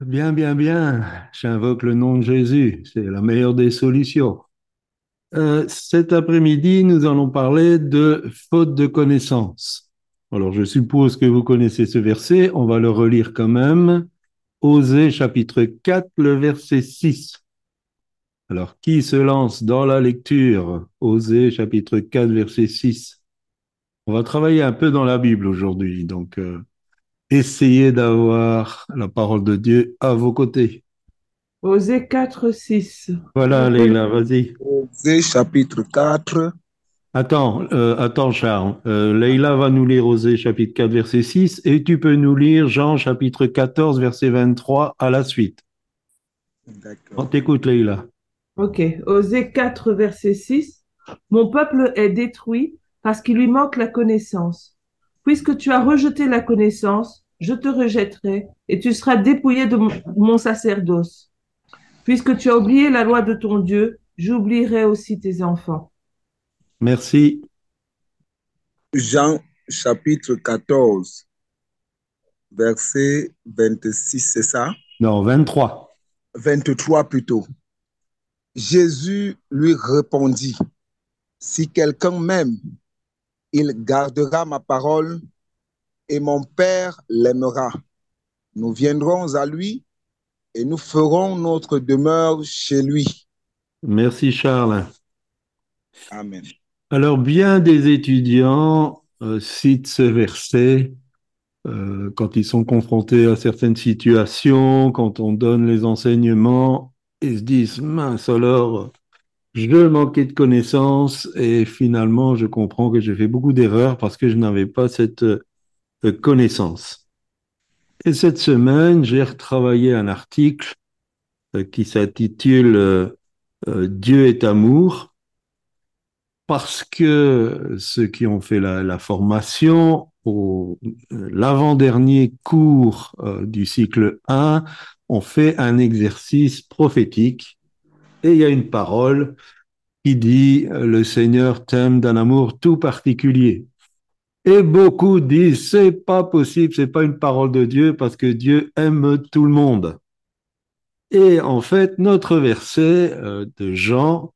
Bien, bien, bien. J'invoque le nom de Jésus. C'est la meilleure des solutions. Euh, cet après-midi, nous allons parler de faute de connaissance. Alors, je suppose que vous connaissez ce verset. On va le relire quand même. Osée chapitre 4, le verset 6. Alors, qui se lance dans la lecture? Osée chapitre 4, verset 6. On va travailler un peu dans la Bible aujourd'hui. Donc, euh, essayez d'avoir la parole de Dieu à vos côtés. Osée 4, 6. Voilà, Leïla, vas-y. Osée chapitre 4. Attends, euh, attends, Charles. Euh, Leïla va nous lire Osée chapitre 4, verset 6, et tu peux nous lire Jean chapitre 14, verset 23 à la suite. On D'accord. t'écoute, Leïla. Ok. Osée 4, verset 6. Mon peuple est détruit parce qu'il lui manque la connaissance. Puisque tu as rejeté la connaissance, je te rejetterai et tu seras dépouillé de mon, sacerdoce. Puisque tu as oublié la loi de ton Dieu, j'oublierai aussi tes enfants. Merci. Jean chapitre 14, verset 26, c'est ça? Non, 23. 23 plutôt. Jésus lui répondit, Si quelqu'un m'aime, il gardera ma parole et mon Père l'aimera. Nous viendrons à lui et nous ferons notre demeure chez lui. Merci, Charles. Amen. Alors, bien des étudiants euh, citent ce verset euh, quand ils sont confrontés à certaines situations, quand on donne les enseignements, ils se disent, mince alors, je manquais de connaissances et finalement, je comprends que j'ai fait beaucoup d'erreurs parce que je n'avais pas cette euh, connaissance. Et cette semaine, j'ai retravaillé un article euh, qui s'intitule euh, euh, Dieu est amour parce que ceux qui ont fait la, formation au euh, l'avant-dernier cours euh, du cycle 1 ont fait un exercice prophétique et il y a une parole qui dit euh, le Seigneur t'aime d'un amour tout particulier. Et beaucoup disent c'est pas possible, c'est pas une parole de Dieu parce que Dieu aime tout le monde. Et en fait, notre verset euh, de Jean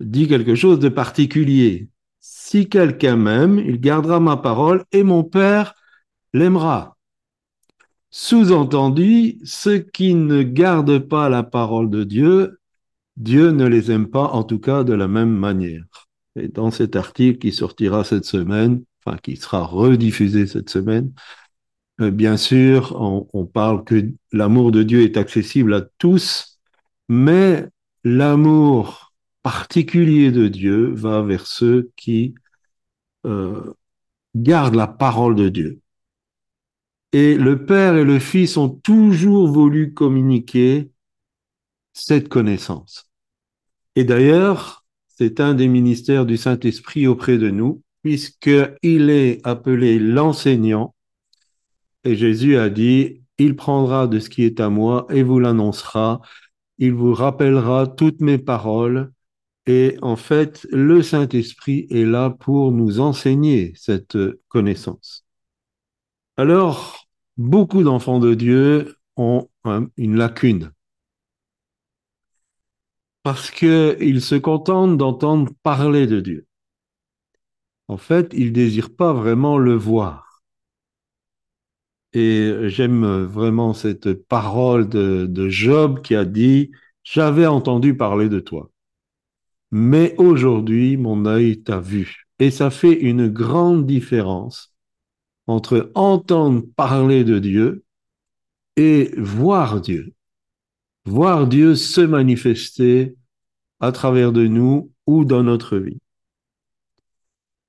dit quelque chose de particulier. Si quelqu'un m'aime, il gardera ma parole et mon Père l'aimera. Sous-entendu, ceux qui ne gardent pas la parole de Dieu, Dieu ne les aime pas, en tout cas de la même manière. Et dans cet article qui sortira cette semaine, enfin qui sera rediffusé cette semaine, euh, bien sûr, on, parle que l'amour de Dieu est accessible à tous, mais l'amour particulier de Dieu va vers ceux qui euh, gardent la parole de Dieu. Et le Père et le Fils ont toujours voulu communiquer cette connaissance. Et d'ailleurs, c'est un des ministères du Saint-Esprit auprès de nous, puisqu'il est appelé l'enseignant. Et Jésus a dit, il prendra de ce qui est à moi et vous l'annoncera. Il vous rappellera toutes mes paroles. Et en fait, le Saint-Esprit est là pour nous enseigner cette connaissance. Alors, beaucoup d'enfants de Dieu ont une lacune parce qu'ils se contentent d'entendre parler de Dieu. En fait, ils ne désirent pas vraiment le voir. Et j'aime vraiment cette parole de, de Job qui a dit, j'avais entendu parler de toi, mais aujourd'hui mon œil t'a vu. Et ça fait une grande différence entre entendre parler de Dieu et voir Dieu. Voir Dieu se manifester à travers de nous ou dans notre vie.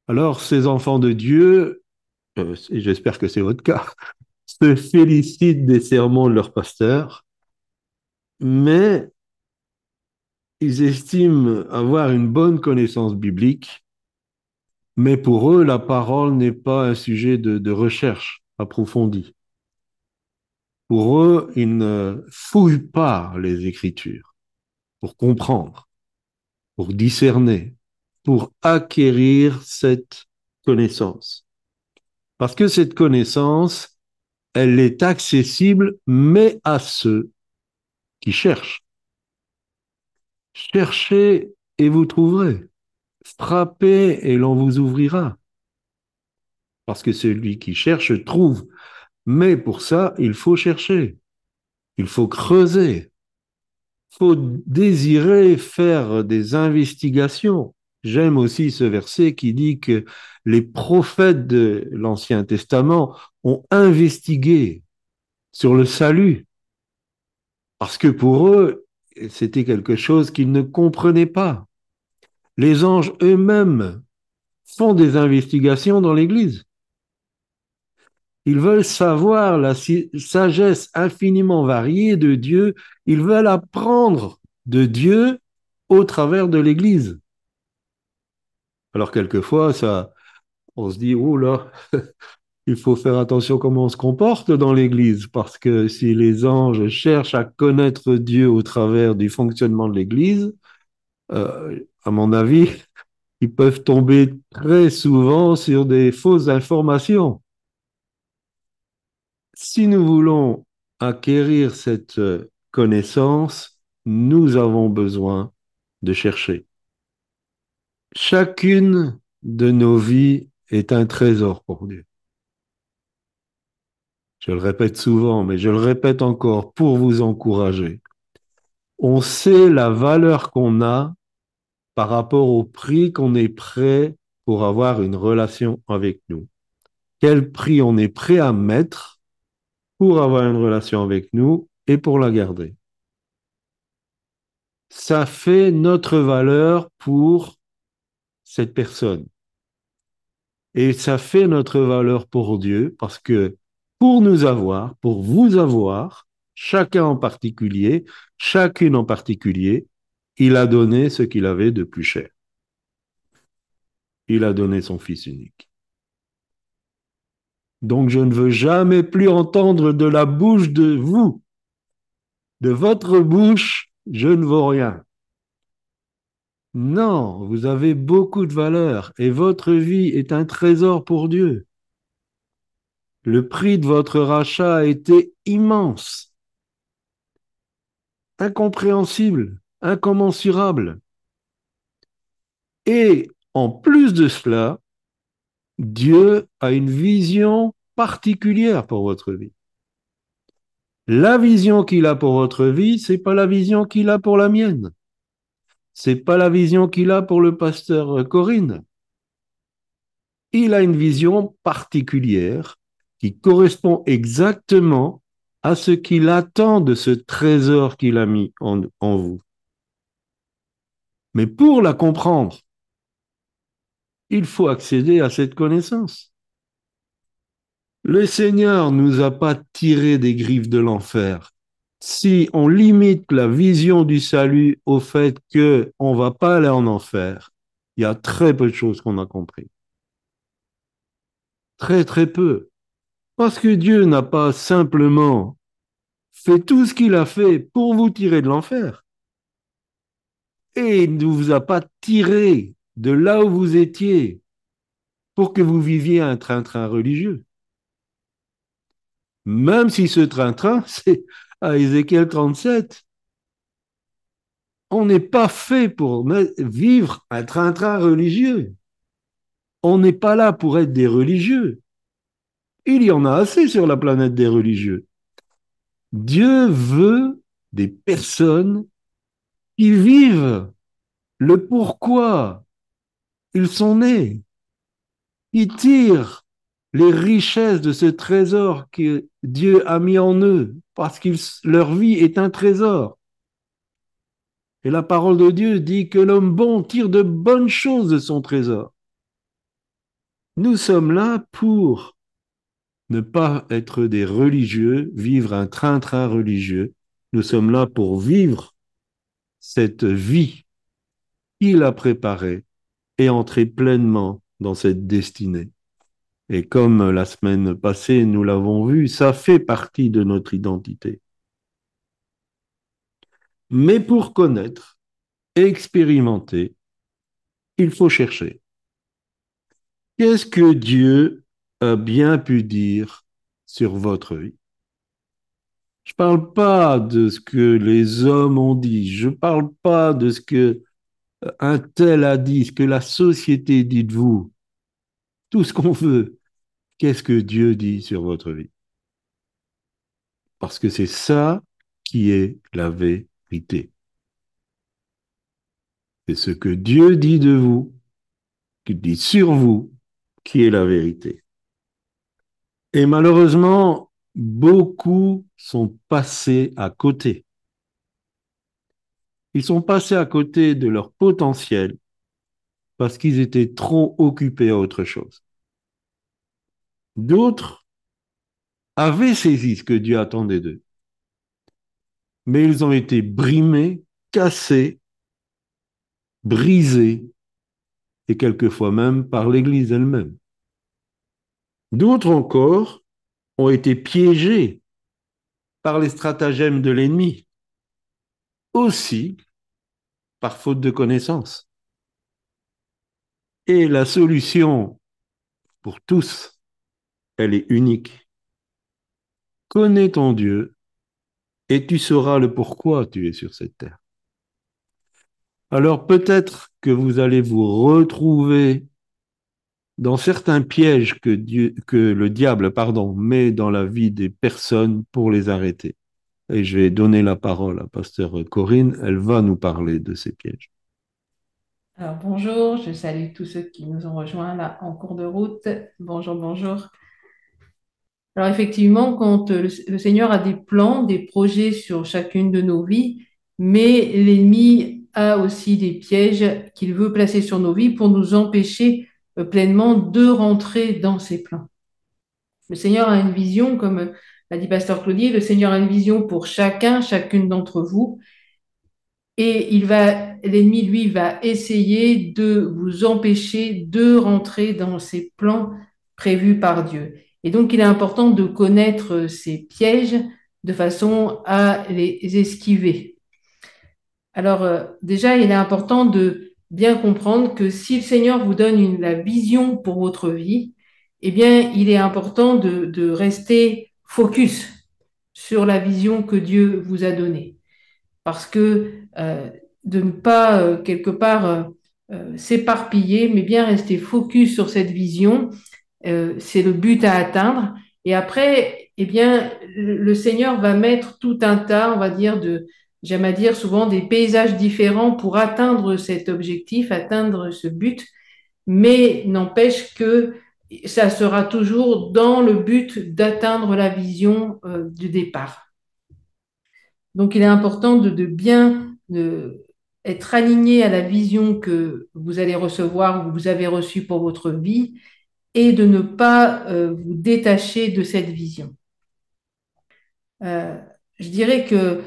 Alors, ces enfants de Dieu, euh, j'espère que c'est votre cas, se félicitent des sermons de leur pasteur, mais ils estiment avoir une bonne connaissance biblique, mais pour eux, la parole n'est pas un sujet de recherche approfondie. Pour eux, ils ne fouillent pas les Écritures pour comprendre, pour discerner, pour acquérir cette connaissance. Parce que cette connaissance elle est accessible, mais à ceux qui cherchent. Cherchez et vous trouverez. Frappez et l'on vous ouvrira. Parce que celui qui cherche trouve. Mais pour ça, il faut chercher. Il faut creuser. Il faut désirer faire des investigations. J'aime aussi ce verset qui dit que les prophètes de l'Ancien Testament ont investigué sur le salut. Parce que pour eux, c'était quelque chose qu'ils ne comprenaient pas. Les anges eux-mêmes font des investigations dans l'Église. Ils veulent savoir la sagesse infiniment variée de Dieu. Ils veulent apprendre de Dieu au travers de l'Église. Alors quelquefois, ça, on se dit, oh là, il faut faire attention comment on se comporte dans l'Église, parce que si les anges cherchent à connaître Dieu au travers du fonctionnement de l'Église, euh, à mon avis, ils peuvent tomber très souvent sur des fausses informations. Si nous voulons acquérir cette connaissance, nous avons besoin de chercher. Chacune de nos vies est un trésor pour Dieu. Je le répète souvent, mais je le répète encore pour vous encourager. On sait la valeur qu'on a par rapport au prix qu'on est prêt pour avoir une relation avec nous. Quel prix on est prêt à mettre pour avoir une relation avec nous et pour la garder. Ça fait notre valeur pour cette personne. Et ça fait notre valeur pour Dieu parce que pour nous avoir, pour vous avoir, chacun en particulier, chacune en particulier, il a donné ce qu'il avait de plus cher. Il a donné son Fils unique. Donc je ne veux jamais plus entendre de la bouche de vous, de votre bouche, je ne vaux rien. Non, vous avez beaucoup de valeur et votre vie est un trésor pour Dieu. Le prix de votre rachat a été immense, incompréhensible, incommensurable. Et en plus de cela, Dieu a une vision particulière pour votre vie. La vision qu'il a pour votre vie, c'est pas la vision qu'il a pour la mienne. C'est pas la vision qu'il a pour le pasteur Corinne. Il a une vision particulière qui correspond exactement à ce qu'il attend de ce trésor qu'il a mis en, en vous. Mais pour la comprendre, il faut accéder à cette connaissance. Le Seigneur nous a pas tiré des griffes de l'enfer. Si on limite la vision du salut au fait que on va pas aller en enfer, il y a très peu de choses qu'on a compris. Très très peu. Parce que Dieu n'a pas simplement fait tout ce qu'il a fait pour vous tirer de l'enfer. Et il ne vous a pas tiré de là où vous étiez pour que vous viviez un train-train religieux. Même si ce train-train, c'est à Ézéchiel 37. On n'est pas fait pour vivre un train-train religieux. On n'est pas là pour être des religieux. Il y en a assez sur la planète des religieux. Dieu veut des personnes qui vivent le pourquoi ils sont nés. Ils tirent les richesses de ce trésor que Dieu a mis en eux, parce que leur vie est un trésor. Et la parole de Dieu dit que l'homme bon tire de bonnes choses de son trésor. Nous sommes là pour ne pas être des religieux, vivre un train-train religieux. Nous sommes là pour vivre cette vie qu'il a préparée et entrer pleinement dans cette destinée. Et comme la semaine passée, nous l'avons vu, ça fait partie de notre identité. Mais pour connaître, expérimenter, il faut chercher. Qu'est-ce que Dieu a bien pu dire sur votre vie? Je ne parle pas de ce que les hommes ont dit, je ne parle pas de ce que un tel a dit, ce que la société dit de vous, tout ce qu'on veut. Qu'est-ce que Dieu dit sur votre vie? Parce que c'est ça qui est la vérité. C'est ce que Dieu dit de vous, qui dit sur vous, qui est la vérité. Et malheureusement, beaucoup sont passés à côté. Ils sont passés à côté de leur potentiel parce qu'ils étaient trop occupés à autre chose. D'autres avaient saisi ce que Dieu attendait d'eux, mais ils ont été brimés, cassés, brisés, et quelquefois même par l'Église elle-même. D'autres encore ont été piégés par les stratagèmes de l'ennemi, aussi par faute de connaissance. Et la solution pour tous, elle est unique. Connais ton Dieu et tu sauras le pourquoi tu es sur cette terre. Alors peut-être que vous allez vous retrouver dans certains pièges que le diable pardon, met dans la vie des personnes pour les arrêter. Et je vais donner la parole à Pasteur Corinne. Elle va nous parler de ces pièges. Alors bonjour, je salue tous ceux qui nous ont rejoints là en cours de route. Bonjour, bonjour. Alors effectivement, quand le, le Seigneur a des plans, des projets sur chacune de nos vies, mais l'ennemi a aussi des pièges qu'il veut placer sur nos vies pour nous empêcher euh, pleinement de rentrer dans ses plans. Le Seigneur a une vision, comme l'a dit Pasteur Claudier, le Seigneur a une vision pour chacun, chacune d'entre vous. Et il va, l'ennemi, lui, va essayer de vous empêcher de rentrer dans ces plans prévus par Dieu. Et donc, il est important de connaître ces pièges de façon à les esquiver. Alors, euh, déjà, il est important de bien comprendre que si le Seigneur vous donne la vision pour votre vie, eh bien, il est important de rester focus sur la vision que Dieu vous a donnée. Parce que euh, de ne pas, euh, quelque part, euh, s'éparpiller, mais bien rester focus sur cette vision, c'est le but à atteindre. Et après, eh bien, le, le Seigneur va mettre tout un tas, on va dire, de, j'aime à dire souvent des paysages différents pour atteindre cet objectif, atteindre ce but, mais n'empêche que ça sera toujours dans le but d'atteindre la vision euh, du départ. Donc il est important de, bien être aligné à la vision que vous allez recevoir ou que vous avez reçue pour votre vie et de ne pas euh, vous détacher de cette vision. Euh, je dirais que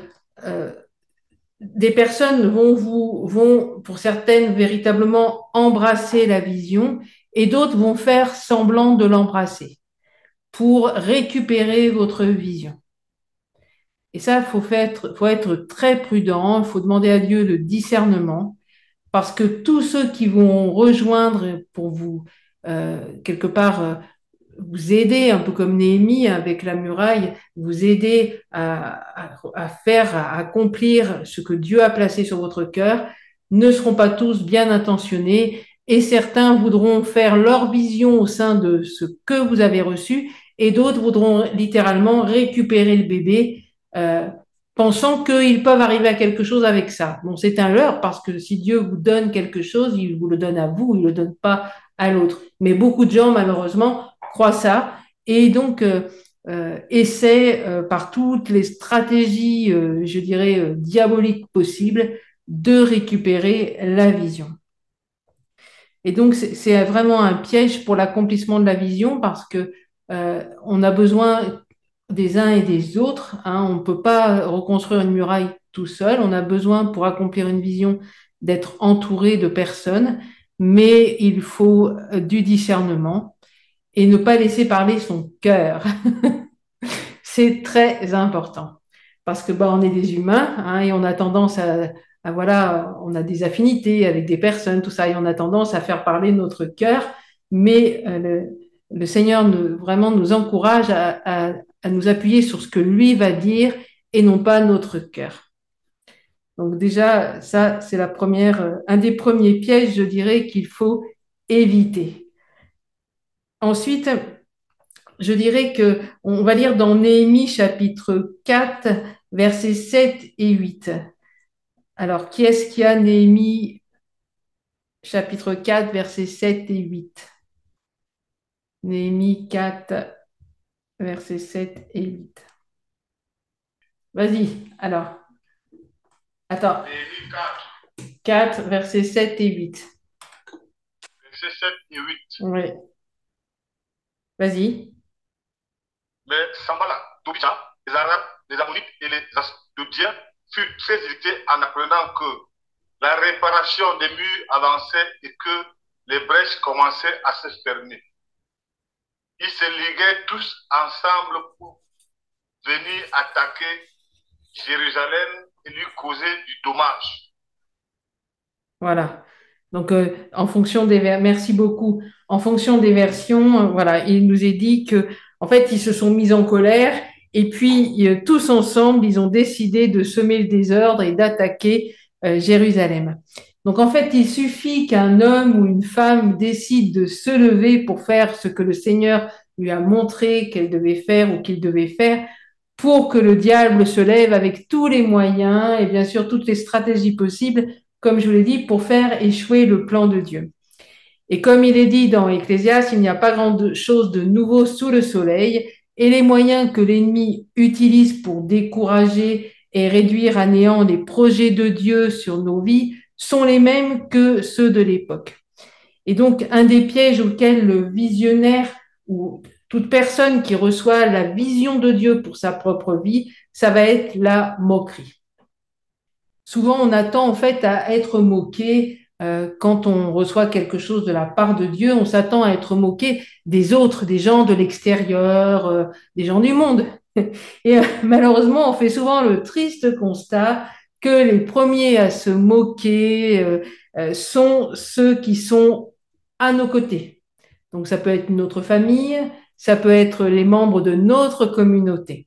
des personnes vont, pour certaines, véritablement embrasser la vision et d'autres vont faire semblant de l'embrasser pour récupérer votre vision. Et ça, il faut, être très prudent, il faut demander à Dieu le discernement, parce que tous ceux qui vont rejoindre pour vous, euh, quelque part, euh, vous aider, un peu comme Néhémie avec la muraille, vous aider à, faire, à accomplir ce que Dieu a placé sur votre cœur, ne seront pas tous bien intentionnés et certains voudront faire leur vision au sein de ce que vous avez reçu et d'autres voudront littéralement récupérer le bébé euh, pensant qu'ils peuvent arriver à quelque chose avec ça. Bon, c'est un leurre parce que si Dieu vous donne quelque chose, il vous le donne à vous, il ne le donne pas à l'autre. Mais beaucoup de gens, malheureusement, croient ça et donc euh, euh, essaient par toutes les stratégies, je dirais, diaboliques possibles de récupérer la vision. Et donc, c'est vraiment un piège pour l'accomplissement de la vision parce que euh, on a besoin des uns et des autres. Hein. On ne peut pas reconstruire une muraille tout seul. On a besoin, pour accomplir une vision, d'être entouré de personnes, mais il faut du discernement et ne pas laisser parler son cœur. c'est très important parce que bah, on est des humains hein, et on a tendance à, à, voilà, on a des affinités avec des personnes, tout ça, et on a tendance à faire parler notre cœur, mais euh, le, Seigneur vraiment nous encourage à, nous appuyer sur ce que lui va dire et non pas notre cœur. Donc déjà, ça, c'est la première, un des premiers pièges, je dirais, qu'il faut éviter. Ensuite, je dirais que on va lire dans Néhémie chapitre 4, versets 7 et 8. Alors, qui est-ce qui a Néhémie chapitre 4, versets 7 et 8 Néhémie 4, versets 7 et 8. Vas-y, alors. Attends. Néhémie 4. 4, versets 7 et 8. Versets 7 et 8. Oui. Vas-y. Mais Sambala, Tobija, les Arabes, les Ammonites et les Asdodiens furent très irrités en apprenant que la réparation des murs avançait et que les brèches commençaient à se fermer ils se liguaient tous ensemble pour venir attaquer Jérusalem et lui causer du dommage. Voilà. Donc, euh, en fonction des merci beaucoup. En fonction des versions, euh, voilà, il nous est dit que, en fait, ils se sont mis en colère et puis euh, tous ensemble, ils ont décidé de semer le désordre et d'attaquer Jérusalem. Donc en fait, il suffit qu'un homme ou une femme décide de se lever pour faire ce que le Seigneur lui a montré qu'elle devait faire ou qu'il devait faire pour que le diable se lève avec tous les moyens et bien sûr toutes les stratégies possibles, comme je vous l'ai dit, pour faire échouer le plan de Dieu. Et comme il est dit dans Ecclésias, il n'y a pas grand chose de nouveau sous le soleil et les moyens que l'ennemi utilise pour décourager et réduire à néant les projets de Dieu sur nos vies sont les mêmes que ceux de l'époque. Et donc, un des pièges auxquels le visionnaire ou toute personne qui reçoit la vision de Dieu pour sa propre vie, ça va être la moquerie. Souvent, on attend en fait à être moqué euh, quand on reçoit quelque chose de la part de Dieu. On s'attend à être moqué des autres, des gens de l'extérieur, euh, des gens du monde. Et euh, malheureusement, on fait souvent le triste constat que les premiers à se moquer euh, sont ceux qui sont à nos côtés. Donc ça peut être notre famille, ça peut être les membres de notre communauté.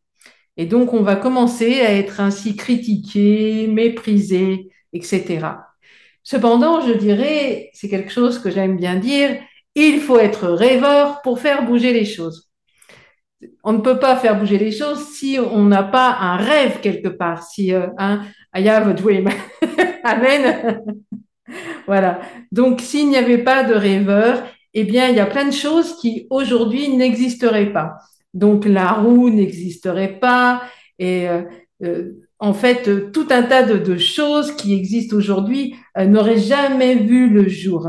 Et donc on va commencer à être ainsi critiqué, méprisé, etc. Cependant, je dirais, c'est quelque chose que j'aime bien dire, il faut être rêveur pour faire bouger les choses. On ne peut pas faire bouger les choses si on n'a pas un rêve quelque part, si euh, un, I have a dream. Amen. voilà. Donc, s'il n'y avait pas de rêveur, eh bien, il y a plein de choses qui aujourd'hui n'existeraient pas. Donc, la roue n'existerait pas et euh, euh, en fait, tout un tas de, choses qui existent aujourd'hui euh, n'auraient jamais vu le jour.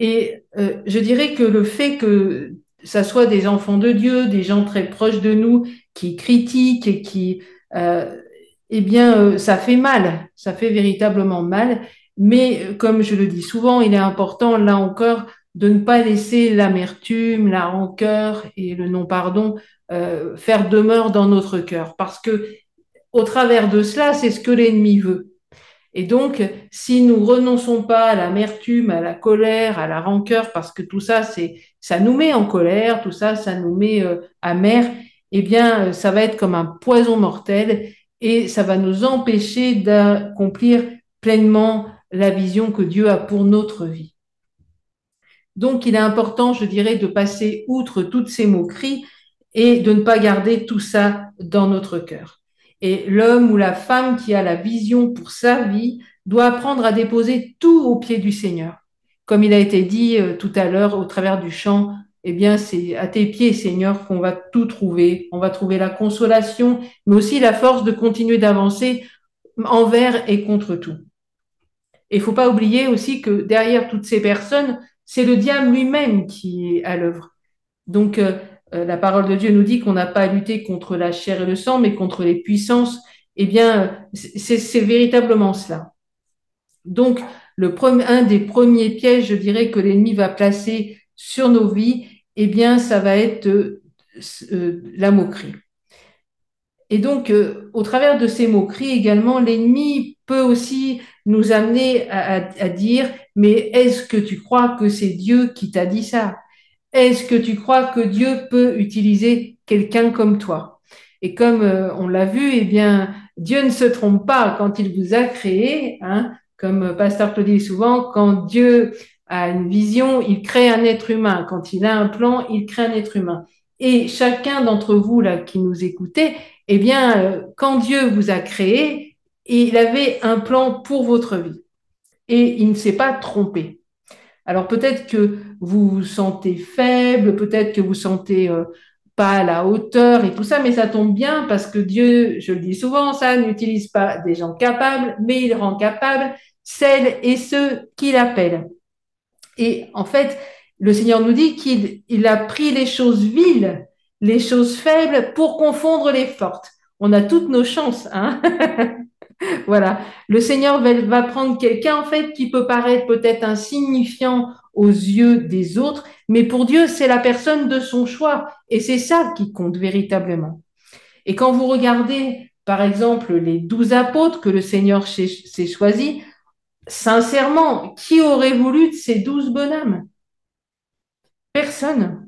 Et je dirais que le fait que ça soit des enfants de Dieu, des gens très proches de nous, qui critiquent et qui eh bien, euh, ça fait mal, ça fait véritablement mal. Mais euh, comme je le dis souvent, il est important, là encore, de ne pas laisser l'amertume, la rancœur et le non-pardon euh, faire demeure dans notre cœur. Parce que au travers de cela, c'est ce que l'ennemi veut. Et donc, si nous renonçons pas à l'amertume, à la colère, à la rancœur, parce que tout ça, c'est, ça nous met en colère, tout ça, ça nous met euh, amer, eh bien, ça va être comme un poison mortel et ça va nous empêcher d'accomplir pleinement la vision que Dieu a pour notre vie. Donc, il est important, je dirais, de passer outre toutes ces moqueries et de ne pas garder tout ça dans notre cœur. Et l'homme ou la femme qui a la vision pour sa vie doit apprendre à déposer tout au pied du Seigneur. Comme il a été dit euh, tout à l'heure au travers du chant, eh bien, c'est à tes pieds, Seigneur, qu'on va tout trouver. On va trouver la consolation, mais aussi la force de continuer d'avancer envers et contre tout. Et il faut pas oublier aussi que derrière toutes ces personnes, c'est le diable lui-même qui est à l'œuvre. Donc, euh, la parole de Dieu nous dit qu'on n'a pas à lutter contre la chair et le sang, mais contre les puissances. Eh bien, c'est véritablement cela. Donc, le premier, un des premiers pièges, je dirais, que l'ennemi va placer sur nos vies, eh bien, ça va être euh, euh, la moquerie. Et donc, euh, au travers de ces moqueries également, l'ennemi peut aussi nous amener à, dire, mais est-ce que tu crois que c'est Dieu qui t'a dit ça? Est-ce que tu crois que Dieu peut utiliser quelqu'un comme toi? Et comme euh, on l'a vu, eh bien, Dieu ne se trompe pas quand il vous a créé. Hein, comme Pasteur le dit souvent, quand Dieu a une vision, il crée un être humain. Quand il a un plan, il crée un être humain. Et chacun d'entre vous là qui nous écoutez, eh bien, euh, quand Dieu vous a créé, il avait un plan pour votre vie. Et il ne s'est pas trompé. Alors peut-être que vous vous sentez faible, peut-être que vous sentez euh, pas à la hauteur et tout ça, mais ça tombe bien parce que Dieu, je le dis souvent, ça n'utilise pas des gens capables, mais il rend capables celles et ceux qu'il appelle. Et en fait, le Seigneur nous dit qu'il il a pris les choses viles, les choses faibles pour confondre les fortes. On a toutes nos chances, hein Voilà. Le Seigneur va prendre quelqu'un, en fait, qui peut paraître peut-être insignifiant aux yeux des autres, mais pour Dieu, c'est la personne de son choix. Et c'est ça qui compte véritablement. Et quand vous regardez, par exemple, les douze apôtres que le Seigneur s'est choisi, sincèrement, qui aurait voulu de ces douze bonhommes? Personne.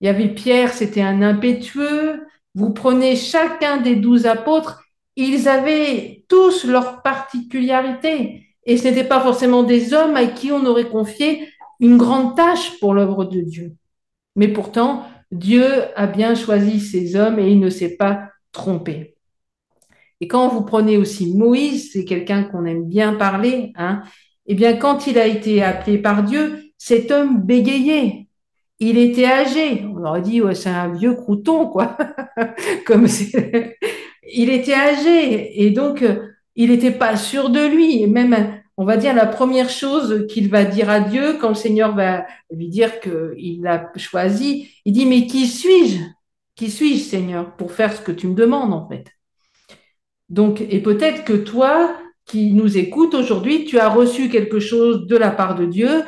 Il y avait Pierre, c'était un impétueux. Vous prenez chacun des douze apôtres, ils avaient tous leurs particularités. Et ce n'étaient pas forcément des hommes à qui on aurait confié une grande tâche pour l'œuvre de Dieu. Mais pourtant, Dieu a bien choisi ces hommes et il ne s'est pas trompé. Et quand vous prenez aussi Moïse, c'est quelqu'un qu'on aime bien parler, hein, eh bien, quand il a été appelé par Dieu, cet homme bégayait. Il était âgé. On aurait dit, ouais, c'est un vieux crouton, quoi. Comme il était âgé et donc euh, il n'était pas sûr de lui. Même, on va dire, la première chose qu'il va dire à Dieu quand le Seigneur va lui dire qu'il l'a choisi, il dit, mais qui suis-je? Qui suis-je, Seigneur, pour faire ce que tu me demandes, en fait? Donc, et peut-être que toi, qui nous écoutes aujourd'hui, tu as reçu quelque chose de la part de Dieu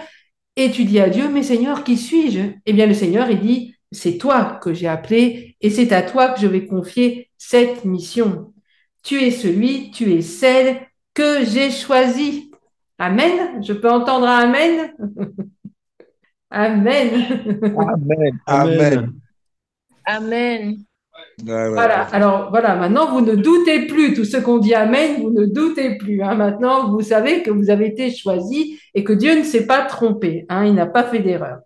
et tu dis à Dieu, mais Seigneur, qui suis-je? Eh bien, le Seigneur, il dit, c'est toi que j'ai appelé et c'est à toi que je vais confier cette mission. Tu es celui, tu es celle que j'ai choisi. Amen. Je peux entendre un Amen. Amen. Amen. Amen. Amen. Voilà. Alors voilà. Maintenant, vous ne doutez plus. Tout ce qu'on dit Amen, vous ne doutez plus. Hein. Maintenant, vous savez que vous avez été choisi et que Dieu ne s'est pas trompé. Hein. Il n'a pas fait d'erreur.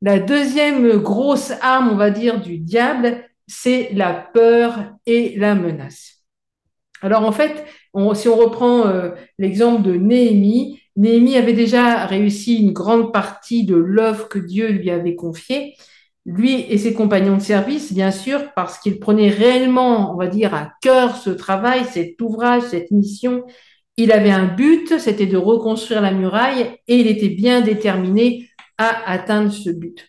La deuxième grosse arme, on va dire, du diable, c'est la peur et la menace. Alors en fait, si on reprend euh, l'exemple de Néhémie, Néhémie avait déjà réussi une grande partie de l'œuvre que Dieu lui avait confiée, lui et ses compagnons de service, bien sûr, parce qu'il prenait réellement, on va dire, à cœur ce travail, cet ouvrage, cette mission. Il avait un but, c'était de reconstruire la muraille, et il était bien déterminé à atteindre ce but.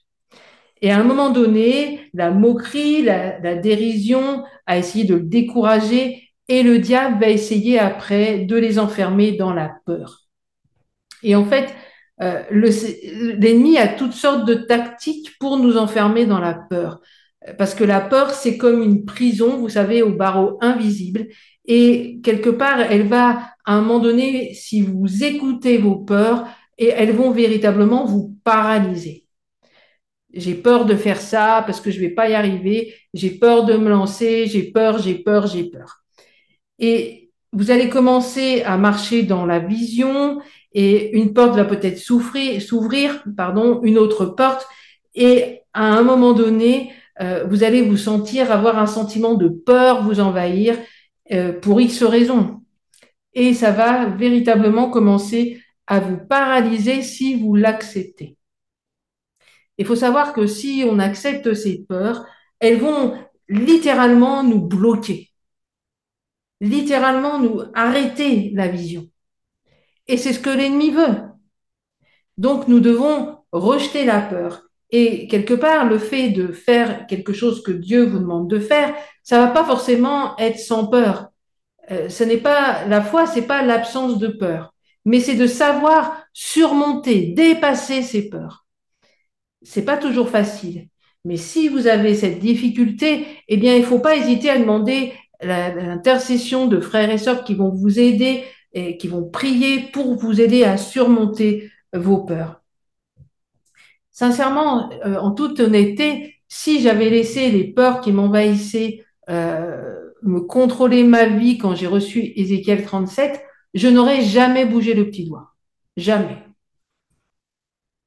Et à un moment donné, la moquerie, la, dérision a essayé de le décourager et le diable va essayer après de les enfermer dans la peur. Et en fait, euh, l'ennemi a toutes sortes de tactiques pour nous enfermer dans la peur. Parce que la peur, c'est comme une prison, vous savez, au barreau invisible. Et quelque part, elle va, à un moment donné, si vous écoutez vos peurs, et elles vont véritablement vous paralyser. J'ai peur de faire ça parce que je vais pas y arriver. J'ai peur de me lancer. J'ai peur, j'ai peur, j'ai peur. Et vous allez commencer à marcher dans la vision et une porte va peut-être s'ouvrir, pardon, une autre porte. Et à un moment donné, euh, vous allez vous sentir avoir un sentiment de peur vous envahir euh, pour X raisons. Et ça va véritablement commencer à vous paralyser si vous l'acceptez. Il faut savoir que si on accepte ces peurs, elles vont littéralement nous bloquer, littéralement nous arrêter la vision. Et c'est ce que l'ennemi veut. Donc nous devons rejeter la peur. Et quelque part, le fait de faire quelque chose que Dieu vous demande de faire, ça va pas forcément être sans peur. Euh, ce n'est pas la foi, c'est pas l'absence de peur mais c'est de savoir surmonter, dépasser ses peurs. C'est pas toujours facile. Mais si vous avez cette difficulté, eh bien, il faut pas hésiter à demander l'intercession de frères et sœurs qui vont vous aider et qui vont prier pour vous aider à surmonter vos peurs. sincèrement, euh, en toute honnêteté, si j'avais laissé les peurs qui m'envahissaient euh, me contrôler ma vie quand j'ai reçu Ézéchiel 37, je n'aurais jamais bougé le petit doigt. Jamais.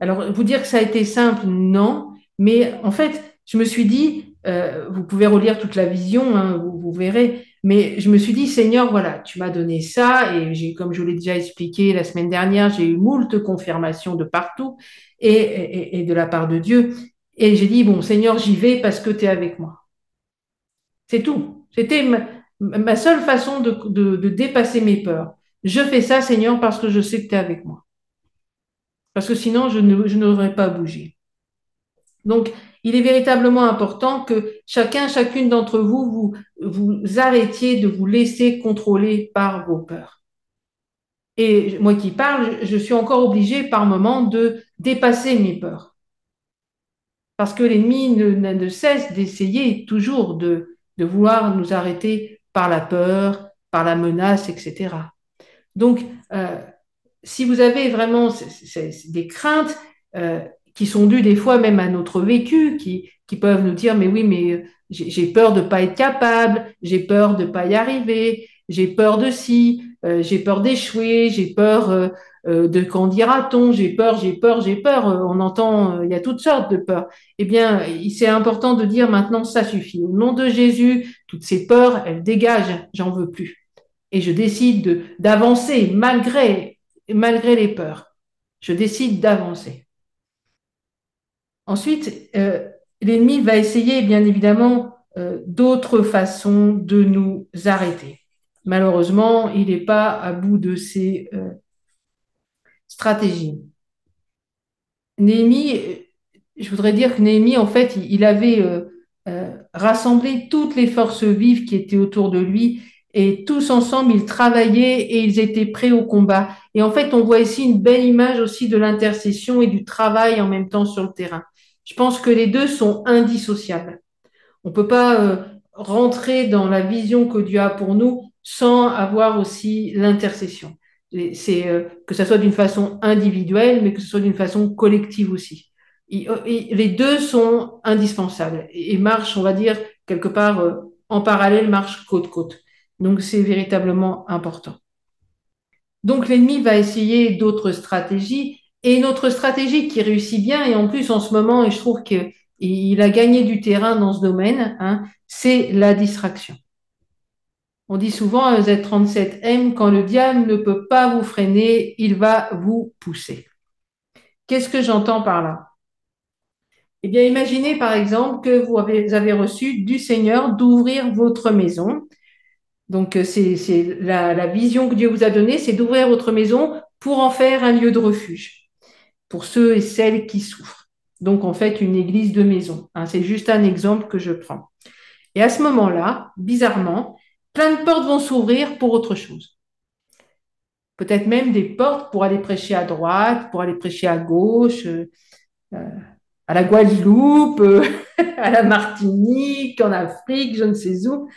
Alors, vous dire que ça a été simple, non. Mais en fait, je me suis dit, euh, vous pouvez relire toute la vision, hein, vous, verrez, mais je me suis dit, Seigneur, voilà, tu m'as donné ça, et comme je vous l'ai déjà expliqué la semaine dernière, j'ai eu moult confirmations de partout et, de la part de Dieu. Et j'ai dit, bon, Seigneur, j'y vais parce que tu es avec moi. C'est tout. C'était ma, seule façon de dépasser mes peurs. Je fais ça, Seigneur, parce que je sais que tu es avec moi. Parce que sinon, je, ne, je n'aurais pas bougé. Donc, il est véritablement important que chacun, chacune d'entre vous, vous, arrêtiez de vous laisser contrôler par vos peurs. Et moi qui parle, je suis encore obligée par moment de dépasser mes peurs. Parce que l'ennemi ne, cesse d'essayer toujours de, de vouloir nous arrêter par la peur, par la menace, etc. Donc, euh, si vous avez vraiment des craintes euh, qui sont dues des fois même à notre vécu, qui, qui peuvent nous dire, mais oui, mais j'ai peur de pas être capable, j'ai peur de pas y arriver, j'ai peur de ci, euh, j'ai peur d'échouer, j'ai peur euh, euh, de qu'en dira-t-on, j'ai peur, j'ai peur, j'ai peur. On entend, il y a toutes sortes de peurs. Eh bien, c'est important de dire maintenant, ça suffit. Au nom de Jésus, toutes ces peurs, elles dégagent, j'en veux plus. Et je décide d'avancer malgré malgré les peurs. Je décide d'avancer. Ensuite, euh, l'ennemi va essayer, bien évidemment, euh, d'autres façons de nous arrêter. Malheureusement, il n'est pas à bout de ses euh, stratégies. Néhémie, je voudrais dire que Néhémie, en fait, il avait rassemblé toutes les forces vives qui étaient autour de lui et tous ensemble, ils travaillaient et ils étaient prêts au combat. Et en fait, on voit ici une belle image aussi de l'intercession et du travail en même temps sur le terrain. Je pense que les deux sont indissociables. On ne peut pas euh, rentrer dans la vision que Dieu a pour nous sans avoir aussi l'intercession. C'est euh, que ce soit d'une façon individuelle, mais que ce soit d'une façon collective aussi. Et les deux sont indispensables et, et marchent, on va dire, quelque part euh, en parallèle, marchent côte côte. Donc c'est véritablement important. Donc l'ennemi va essayer d'autres stratégies et notre stratégie qui réussit bien et en plus en ce moment je trouve qu'il a gagné du terrain dans ce domaine, hein, c'est la distraction. On dit souvent à Z37M quand le diable ne peut pas vous freiner, il va vous pousser. Qu'est-ce que j'entends par là? Eh bien, imaginez par exemple que vous avez reçu du Seigneur d'ouvrir votre maison donc, euh, c'est la, vision que Dieu vous a donnée, c'est d'ouvrir votre maison pour en faire un lieu de refuge pour ceux et celles qui souffrent. Donc, en fait, une église de maison. Hein, c'est juste un exemple que je prends. Et à ce moment-là, bizarrement, plein de portes vont s'ouvrir pour autre chose. Peut-être même des portes pour aller prêcher à droite, pour aller prêcher à gauche, euh, à la Guadeloupe, euh, à la Martinique, en Afrique, je ne sais où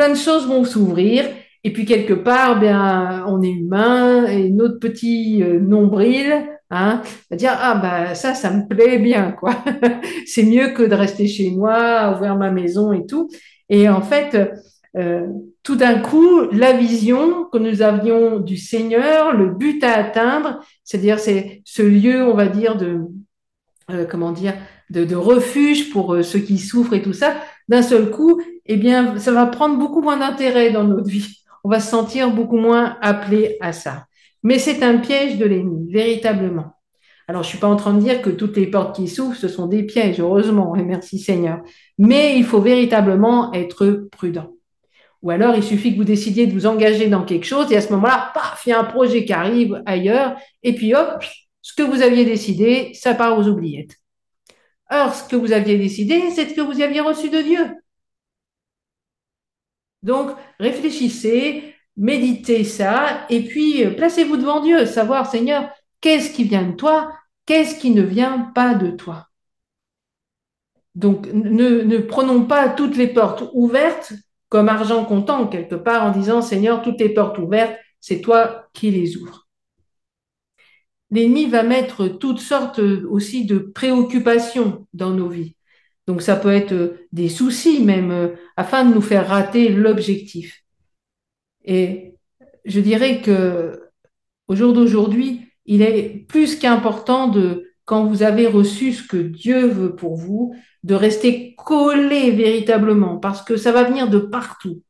plein de choses vont s'ouvrir. Et puis quelque part, bien, on est humain et notre petit euh, nombril hein, va dire ah bah ça, ça me plaît bien quoi. c'est mieux que de rester chez moi, ouvrir ma maison et tout. Et en fait, euh, tout d'un coup, la vision que nous avions du Seigneur, le but à atteindre, c'est-à-dire c'est ce lieu, on va dire de euh, comment dire, de, refuge pour ceux qui souffrent et tout ça, d'un seul coup, eh bien, ça va prendre beaucoup moins d'intérêt dans notre vie. On va se sentir beaucoup moins appelé à ça. Mais c'est un piège de l'ennemi, véritablement. Alors, je suis pas en train de dire que toutes les portes qui s'ouvrent, ce sont des pièges, heureusement, et merci Seigneur. Mais il faut véritablement être prudent. Ou alors, il suffit que vous décidiez de vous engager dans quelque chose et à ce moment-là, paf, il y a un projet qui arrive ailleurs et puis hop, ce que vous aviez décidé, ça part aux oubliettes. Or, ce que vous aviez décidé, c'est ce que vous aviez reçu de Dieu. Donc, réfléchissez, méditez ça, et puis euh, placez-vous devant Dieu, savoir, Seigneur, qu'est-ce qui vient de toi, qu'est-ce qui ne vient pas de toi. Donc, ne, ne prenons pas toutes les portes ouvertes comme argent comptant, quelque part, en disant, Seigneur, toutes les portes ouvertes, c'est toi qui les ouvres. L'ennemi va mettre toutes sortes aussi de préoccupations dans nos vies. Donc ça peut être des soucis même, afin de nous faire rater l'objectif. Et je dirais que au jour d'aujourd'hui, il est plus qu'important de, quand vous avez reçu ce que Dieu veut pour vous, de rester collé véritablement, parce que ça va venir de partout.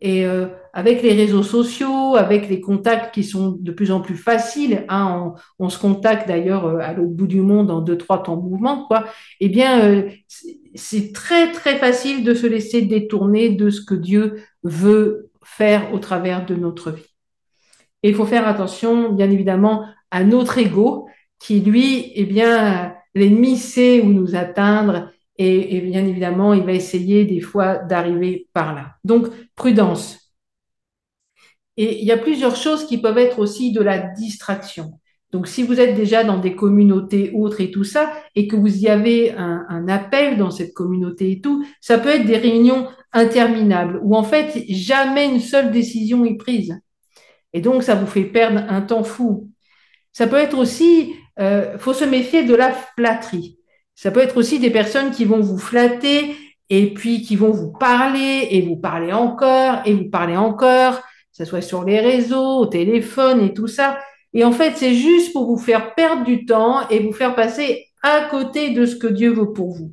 Et euh, avec les réseaux sociaux, avec les contacts qui sont de plus en plus faciles, hein, on, se contacte d'ailleurs euh, à l'autre bout du monde en deux, trois temps mouvement, quoi, eh bien, euh, c'est très, très facile de se laisser détourner de ce que Dieu veut faire au travers de notre vie. Et il faut faire attention, bien évidemment, à notre ego, qui lui, eh bien, l'ennemi sait où nous atteindre et, bien évidemment, il va essayer des fois d'arriver par là. Donc, prudence. Et il y a plusieurs choses qui peuvent être aussi de la distraction. Donc, si vous êtes déjà dans des communautés autres et tout ça, et que vous y avez un, un, appel dans cette communauté et tout, ça peut être des réunions interminables où en fait jamais une seule décision est prise. Et donc, ça vous fait perdre un temps fou. Ça peut être aussi, euh, faut se méfier de la flatterie. Ça peut être aussi des personnes qui vont vous flatter et puis qui vont vous parler et vous parler encore et vous parler encore, ce soit sur les réseaux, au téléphone et tout ça. Et en fait, c'est juste pour vous faire perdre du temps et vous faire passer à côté de ce que Dieu veut pour vous.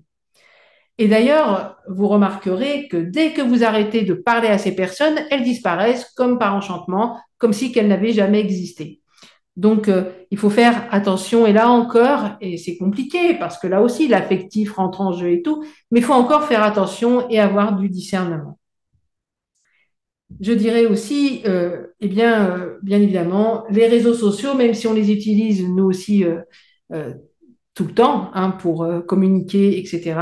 Et d'ailleurs, vous remarquerez que dès que vous arrêtez de parler à ces personnes, elles disparaissent comme par enchantement, comme si qu'elles n'avaient jamais existé. Donc, euh, il faut faire attention. Et là encore, et c'est compliqué parce que là aussi, l'affectif rentre en jeu et tout, mais il faut encore faire attention et avoir du discernement. Je dirais aussi, euh, eh bien, euh, bien évidemment, les réseaux sociaux, même si on les utilise nous aussi tout le temps hein, pour communiquer, etc.,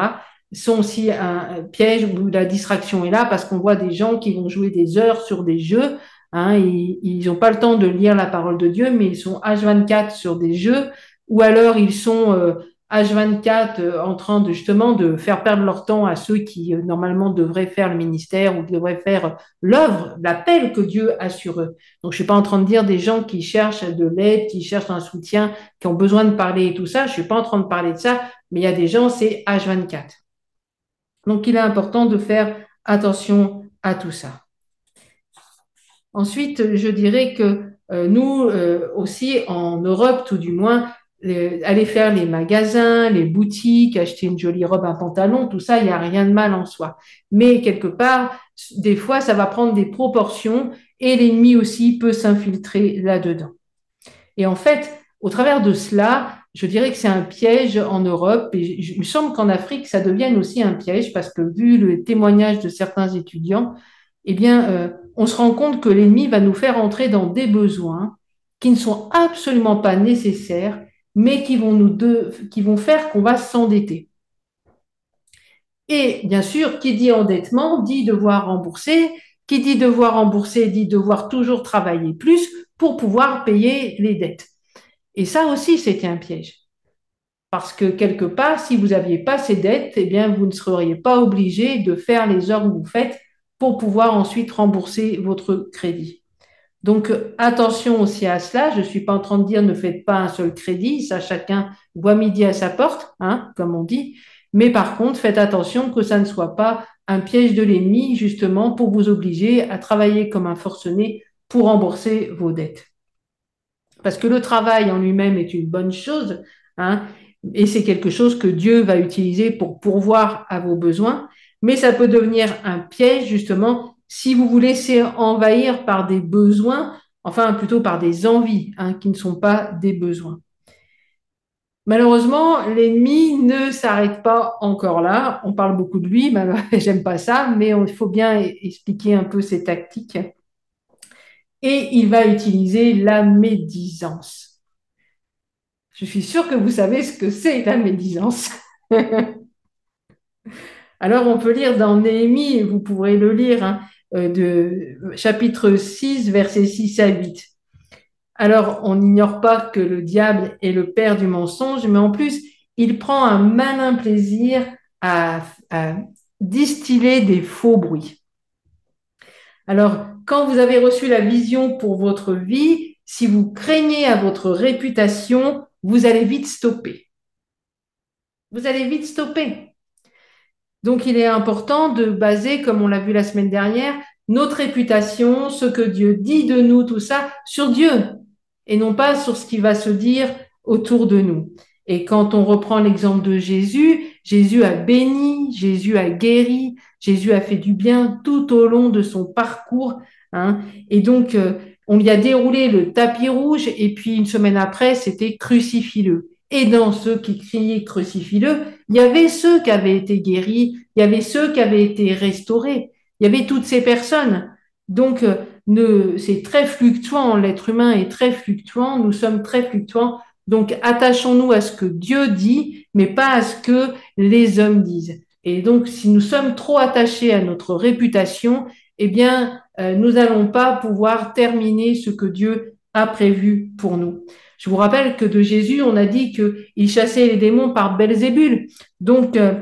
sont aussi un piège où la distraction est là parce qu'on voit des gens qui vont jouer des heures sur des jeux Hein, ils n'ont pas le temps de lire la parole de Dieu, mais ils sont H24 sur des jeux, ou alors ils sont euh, H24 euh, en train de justement de faire perdre leur temps à ceux qui euh, normalement devraient faire le ministère ou devraient faire l'œuvre, l'appel que Dieu a sur eux. Donc je suis pas en train de dire des gens qui cherchent de l'aide, qui cherchent un soutien, qui ont besoin de parler et tout ça. Je suis pas en train de parler de ça, mais il y a des gens c'est H24. Donc il est important de faire attention à tout ça. Ensuite, je dirais que euh, nous aussi, en Europe tout du moins, aller faire les magasins, les boutiques, acheter une jolie robe, un pantalon, tout ça, il n'y a rien de mal en soi. Mais quelque part, des fois, ça va prendre des proportions et l'ennemi aussi peut s'infiltrer là-dedans. Et en fait, au travers de cela, je dirais que c'est un piège en Europe et il me semble qu'en Afrique, ça devienne aussi un piège parce que vu le témoignage de certains étudiants, eh bien, euh, on se rend compte que l'ennemi va nous faire entrer dans des besoins qui ne sont absolument pas nécessaires, mais qui vont, faire qu'on va s'endetter. Et bien sûr, qui dit endettement dit devoir rembourser, qui dit devoir rembourser dit devoir toujours travailler plus pour pouvoir payer les dettes. Et ça aussi, c'était un piège. Parce que quelque part, si vous n'aviez pas ces dettes, eh bien, vous ne seriez pas obligé de faire les heures que vous faites pour pouvoir ensuite rembourser votre crédit. Donc attention aussi à cela. Je ne suis pas en train de dire ne faites pas un seul crédit, ça chacun voit midi à sa porte, hein, comme on dit. Mais par contre, faites attention que ça ne soit pas un piège de l'ennemi justement pour vous obliger à travailler comme un forcené pour rembourser vos dettes. Parce que le travail en lui-même est une bonne chose, hein, et c'est quelque chose que Dieu va utiliser pour pourvoir à vos besoins mais ça peut devenir un piège justement si vous vous laissez envahir par des besoins, enfin plutôt par des envies hein, qui ne sont pas des besoins. Malheureusement, l'ennemi ne s'arrête pas encore là. On parle beaucoup de lui, j'aime pas ça, mais il faut bien expliquer un peu ses tactiques. Et il va utiliser la médisance. Je suis sûre que vous savez ce que c'est la médisance. Alors, on peut lire dans Néhémie, vous pourrez le lire, hein, de chapitre 6, versets 6 à 8. Alors, on n'ignore pas que le diable est le père du mensonge, mais en plus, il prend un malin plaisir à, distiller des faux bruits. Alors, quand vous avez reçu la vision pour votre vie, si vous craignez à votre réputation, vous allez vite stopper. Vous allez vite stopper. Donc, il est important de baser, comme on l'a vu la semaine dernière, notre réputation, ce que Dieu dit de nous, tout ça, sur Dieu et non pas sur ce qui va se dire autour de nous. Et quand on reprend l'exemple de Jésus, Jésus a béni, Jésus a guéri, Jésus a fait du bien tout au long de son parcours. Hein. Et donc, euh, on lui a déroulé le tapis rouge et puis une semaine après, c'était crucifie-le. Et dans ceux qui criaient crucifie-le, il y avait ceux qui avaient été guéris, il y avait ceux qui avaient été restaurés, il y avait toutes ces personnes. Donc, euh, c'est très fluctuant, l'être humain est très fluctuant, nous sommes très fluctuants. Donc, attachons-nous à ce que Dieu dit, mais pas à ce que les hommes disent. Et donc, si nous sommes trop attachés à notre réputation, eh bien, euh, nous n'allons pas pouvoir terminer ce que Dieu a prévu pour nous. Je vous rappelle que de Jésus, on a dit qu'il chassait les démons par Belzébul, donc euh,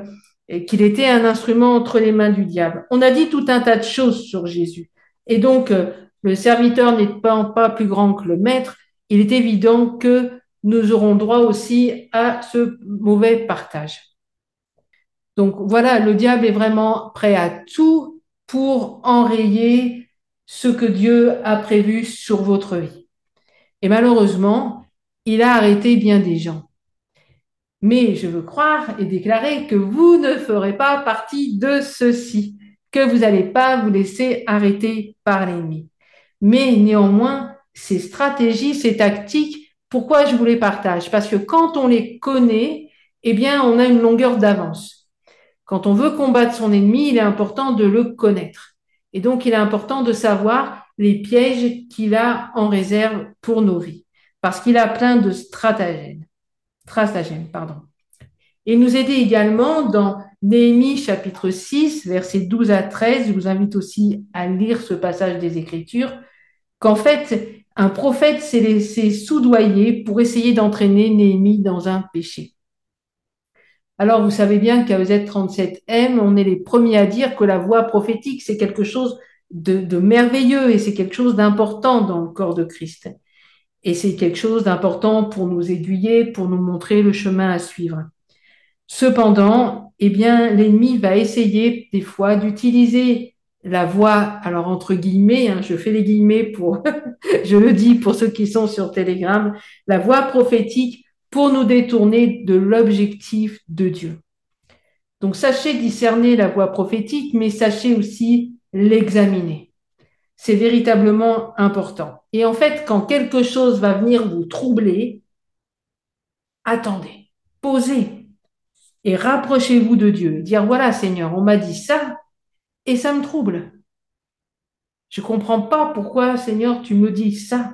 qu'il était un instrument entre les mains du diable. On a dit tout un tas de choses sur Jésus. Et donc, euh, le serviteur n'étant pas plus grand que le maître, il est évident que nous aurons droit aussi à ce mauvais partage. Donc voilà, le diable est vraiment prêt à tout pour enrayer ce que Dieu a prévu sur votre vie. Et malheureusement, il a arrêté bien des gens. Mais je veux croire et déclarer que vous ne ferez pas partie de ceci, que vous n'allez pas vous laisser arrêter par l'ennemi. Mais néanmoins, ces stratégies, ces tactiques, pourquoi je vous les partage? Parce que quand on les connaît, eh bien, on a une longueur d'avance. Quand on veut combattre son ennemi, il est important de le connaître. Et donc, il est important de savoir les pièges qu'il a en réserve pour nos vies. Parce qu'il a plein de stratagèmes. Stratagèmes, pardon. Et nous aider également dans Néhémie chapitre 6, versets 12 à 13. Je vous invite aussi à lire ce passage des Écritures qu'en fait, un prophète s'est laissé soudoyer pour essayer d'entraîner Néhémie dans un péché. Alors, vous savez bien qu'à EZ37M, on est les premiers à dire que la voix prophétique, c'est quelque chose de, merveilleux et c'est quelque chose d'important dans le corps de Christ. Et c'est quelque chose d'important pour nous aiguiller, pour nous montrer le chemin à suivre. Cependant, eh bien, l'ennemi va essayer des fois d'utiliser la voix, alors entre guillemets, hein, je fais les guillemets pour, je le dis pour ceux qui sont sur Telegram, la voix prophétique pour nous détourner de l'objectif de Dieu. Donc sachez discerner la voix prophétique, mais sachez aussi l'examiner. C'est véritablement important. Et en fait, quand quelque chose va venir vous troubler, attendez, posez et rapprochez-vous de Dieu. Dire voilà Seigneur, on m'a dit ça, et ça me trouble. Je comprends pas pourquoi, Seigneur, tu me dis ça.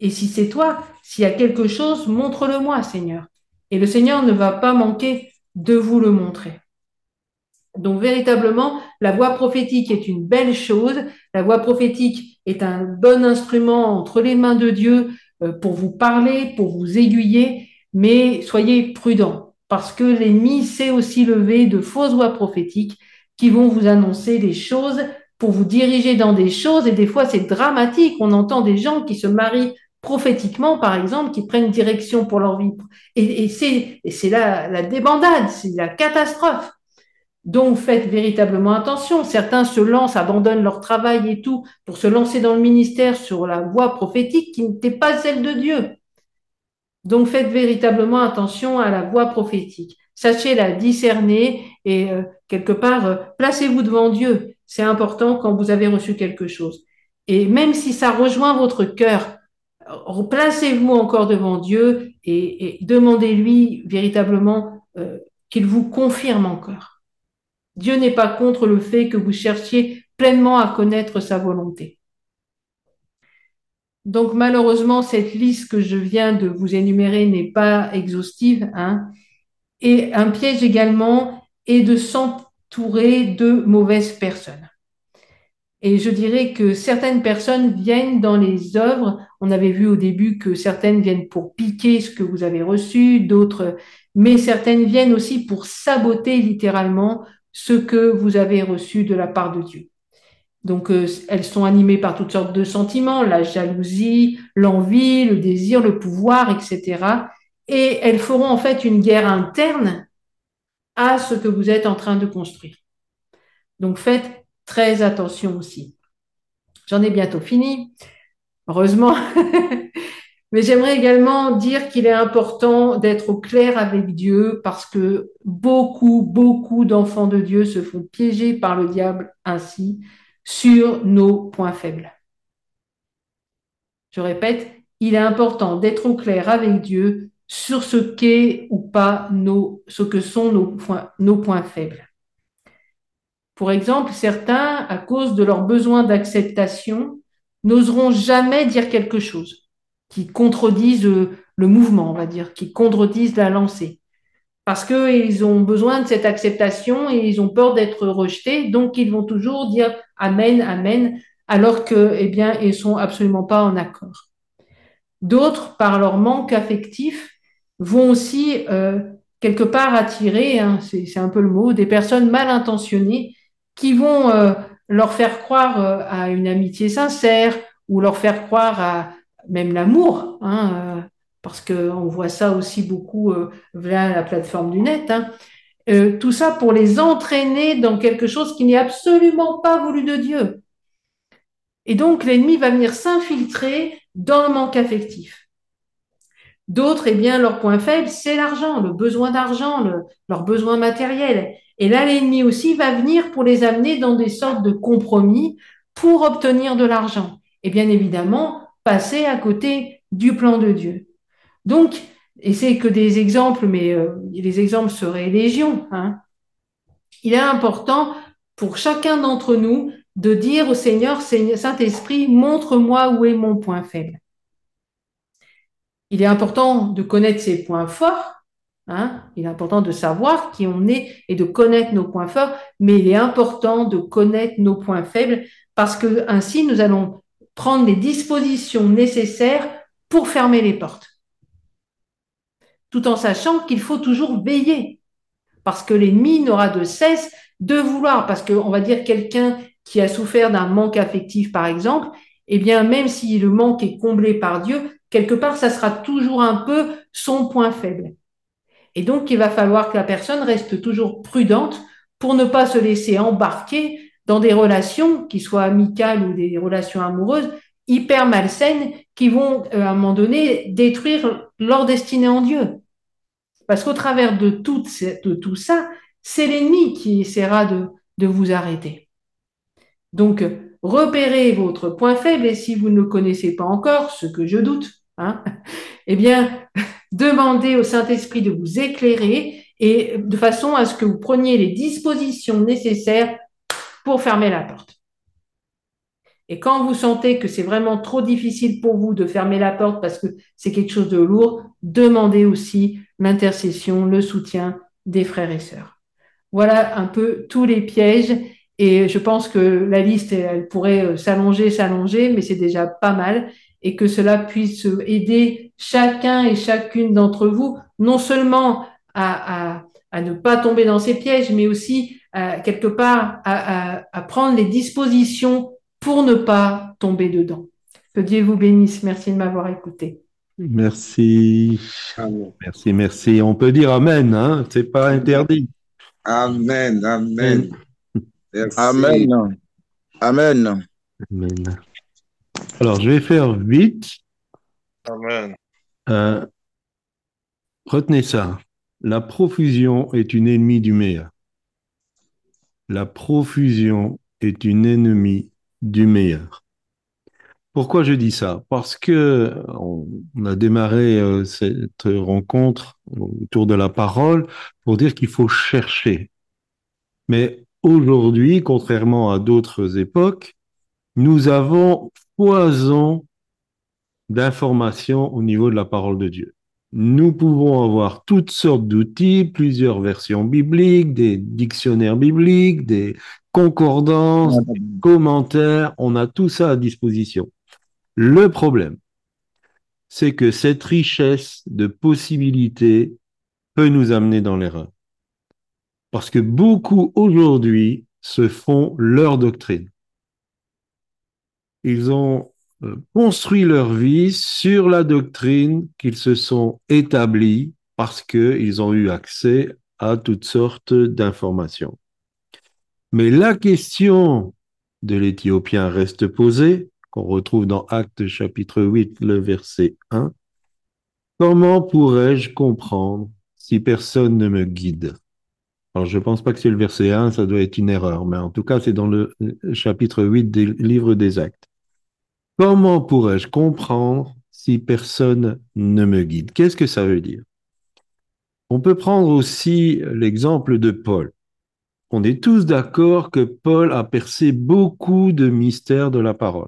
Et si c'est toi, s'il y a quelque chose, montre-le-moi, Seigneur. Et le Seigneur ne va pas manquer de vous le montrer. Donc véritablement, la voix prophétique est une belle chose. La voix prophétique est un bon instrument entre les mains de Dieu euh, pour vous parler, pour vous aiguiller, mais soyez prudents parce que l'ennemi sait aussi lever de fausses voix prophétiques qui vont vous annoncer des choses pour vous diriger dans des choses et des fois c'est dramatique. On entend des gens qui se marient prophétiquement, par exemple, qui prennent direction pour leur vie. Et, et c'est la, la débandade, c'est la catastrophe. Donc faites véritablement attention. Certains se lancent, abandonnent leur travail et tout pour se lancer dans le ministère sur la voie prophétique qui n'était pas celle de Dieu. Donc faites véritablement attention à la voix prophétique. Sachez la discerner et euh, quelque part, euh, placez-vous devant Dieu. C'est important quand vous avez reçu quelque chose. Et même si ça rejoint votre cœur, placez-vous encore devant Dieu et, demandez-lui véritablement euh, qu'il vous confirme encore. Dieu n'est pas contre le fait que vous cherchiez pleinement à connaître sa volonté. Donc malheureusement, cette liste que je viens de vous énumérer n'est pas exhaustive. Hein, et un piège également est de s'entourer de mauvaises personnes. Et je dirais que certaines personnes viennent dans les œuvres. On avait vu au début que certaines viennent pour piquer ce que vous avez reçu, d'autres, mais certaines viennent aussi pour saboter littéralement ce que vous avez reçu de la part de Dieu. Donc, euh, elles sont animées par toutes sortes de sentiments, la jalousie, l'envie, le désir, le pouvoir, etc. Et elles feront en fait une guerre interne à ce que vous êtes en train de construire. Donc, faites très attention aussi. J'en ai bientôt fini, heureusement. Mais j'aimerais également dire qu'il est important d'être au clair avec Dieu parce que beaucoup, beaucoup d'enfants de Dieu se font piéger par le diable ainsi sur nos points faibles. Je répète, il est important d'être au clair avec Dieu sur ce qu'est ou pas nos, ce que sont nos points, nos points faibles. Pour exemple, certains, à cause de leur besoin d'acceptation, n'oseront jamais dire quelque chose qui contredisent le mouvement, on va dire, qui contredisent la lancée. Parce qu'ils ont besoin de cette acceptation et ils ont peur d'être rejetés, donc ils vont toujours dire Amen, Amen, alors que, eh bien, ils sont absolument pas en accord. D'autres, par leur manque affectif, vont aussi euh, quelque part attirer, hein, c'est un peu le mot, des personnes mal intentionnées qui vont euh, leur faire croire euh, à une amitié sincère ou leur faire croire à, même l'amour, hein, euh, parce qu'on voit ça aussi beaucoup euh, via la plateforme du net. Hein. Euh, tout ça pour les entraîner dans quelque chose qui n'est absolument pas voulu de Dieu. Et donc l'ennemi va venir s'infiltrer dans le manque affectif. D'autres, eh bien, leur point faible, c'est l'argent, le besoin d'argent, le, leur besoin matériel. Et là, l'ennemi aussi va venir pour les amener dans des sortes de compromis pour obtenir de l'argent. Et bien évidemment, à côté du plan de Dieu. Donc, et c'est que des exemples, mais euh, les exemples seraient légion. Hein. Il est important pour chacun d'entre nous de dire au Seigneur, Saint-Esprit, montre-moi où est mon point faible. Il est important de connaître ses points forts. Hein. Il est important de savoir qui on est et de connaître nos points forts, mais il est important de connaître nos points faibles parce que ainsi nous allons prendre les dispositions nécessaires pour fermer les portes. Tout en sachant qu'il faut toujours veiller, parce que l'ennemi n'aura de cesse de vouloir, parce qu'on va dire quelqu'un qui a souffert d'un manque affectif, par exemple, eh bien, même si le manque est comblé par Dieu, quelque part, ça sera toujours un peu son point faible. Et donc, il va falloir que la personne reste toujours prudente pour ne pas se laisser embarquer dans des relations, qui soient amicales ou des relations amoureuses, hyper malsaines, qui vont, euh, à un moment donné, détruire leur destinée en Dieu. Parce qu'au travers de tout, ça, c'est l'ennemi qui essaiera de, de vous arrêter. Donc, repérez votre point faible et si vous ne le connaissez pas encore, ce que je doute, hein, eh bien, demandez au Saint-Esprit de vous éclairer et de façon à ce que vous preniez les dispositions nécessaires pour fermer la porte. Et quand vous sentez que c'est vraiment trop difficile pour vous de fermer la porte parce que c'est quelque chose de lourd, demandez aussi l'intercession, le soutien des frères et sœurs. Voilà un peu tous les pièges. Et je pense que la liste, elle pourrait euh, s'allonger, s'allonger, mais c'est déjà pas mal. Et que cela puisse aider chacun et chacune d'entre vous, non seulement à, à, à ne pas tomber dans ces pièges, mais aussi quelque part à, à, prendre les dispositions pour ne pas tomber dedans. Que Dieu vous bénisse. Merci de m'avoir écouté. Merci. Merci, merci. On peut dire Amen, hein? C'est pas interdit. Amen, Amen. Amen. Amen. Amen. Alors, je vais faire vite. Amen. Euh, retenez ça. La profusion est une ennemie du meilleur. La profusion est une ennemie du meilleur. Pourquoi je dis ça? Parce que on, a démarré euh, cette rencontre autour de la parole pour dire qu'il faut chercher. Mais aujourd'hui, contrairement à d'autres époques, nous avons foison d'informations au niveau de la parole de Dieu. Nous pouvons avoir toutes sortes d'outils, plusieurs versions bibliques, des dictionnaires bibliques, des concordances, des commentaires, on a tout ça à disposition. Le problème, c'est que cette richesse de possibilités peut nous amener dans l'erreur. Parce que beaucoup aujourd'hui se font leur doctrine. Ils ont construit leur vie sur la doctrine qu'ils se sont établis parce qu'ils ont eu accès à toutes sortes d'informations. Mais la question de l'Éthiopien reste posée, qu'on retrouve dans Actes chapitre 8, le verset 1. Comment pourrais-je comprendre si personne ne me guide? Alors, je ne pense pas que c'est le verset 1, ça doit être une erreur, mais en tout cas, c'est dans le chapitre 8 des livres des Actes. Comment pourrais-je comprendre si personne ne me guide? Qu'est-ce que ça veut dire? On peut prendre aussi l'exemple de Paul. On est tous d'accord que Paul a percé beaucoup de mystères de la parole.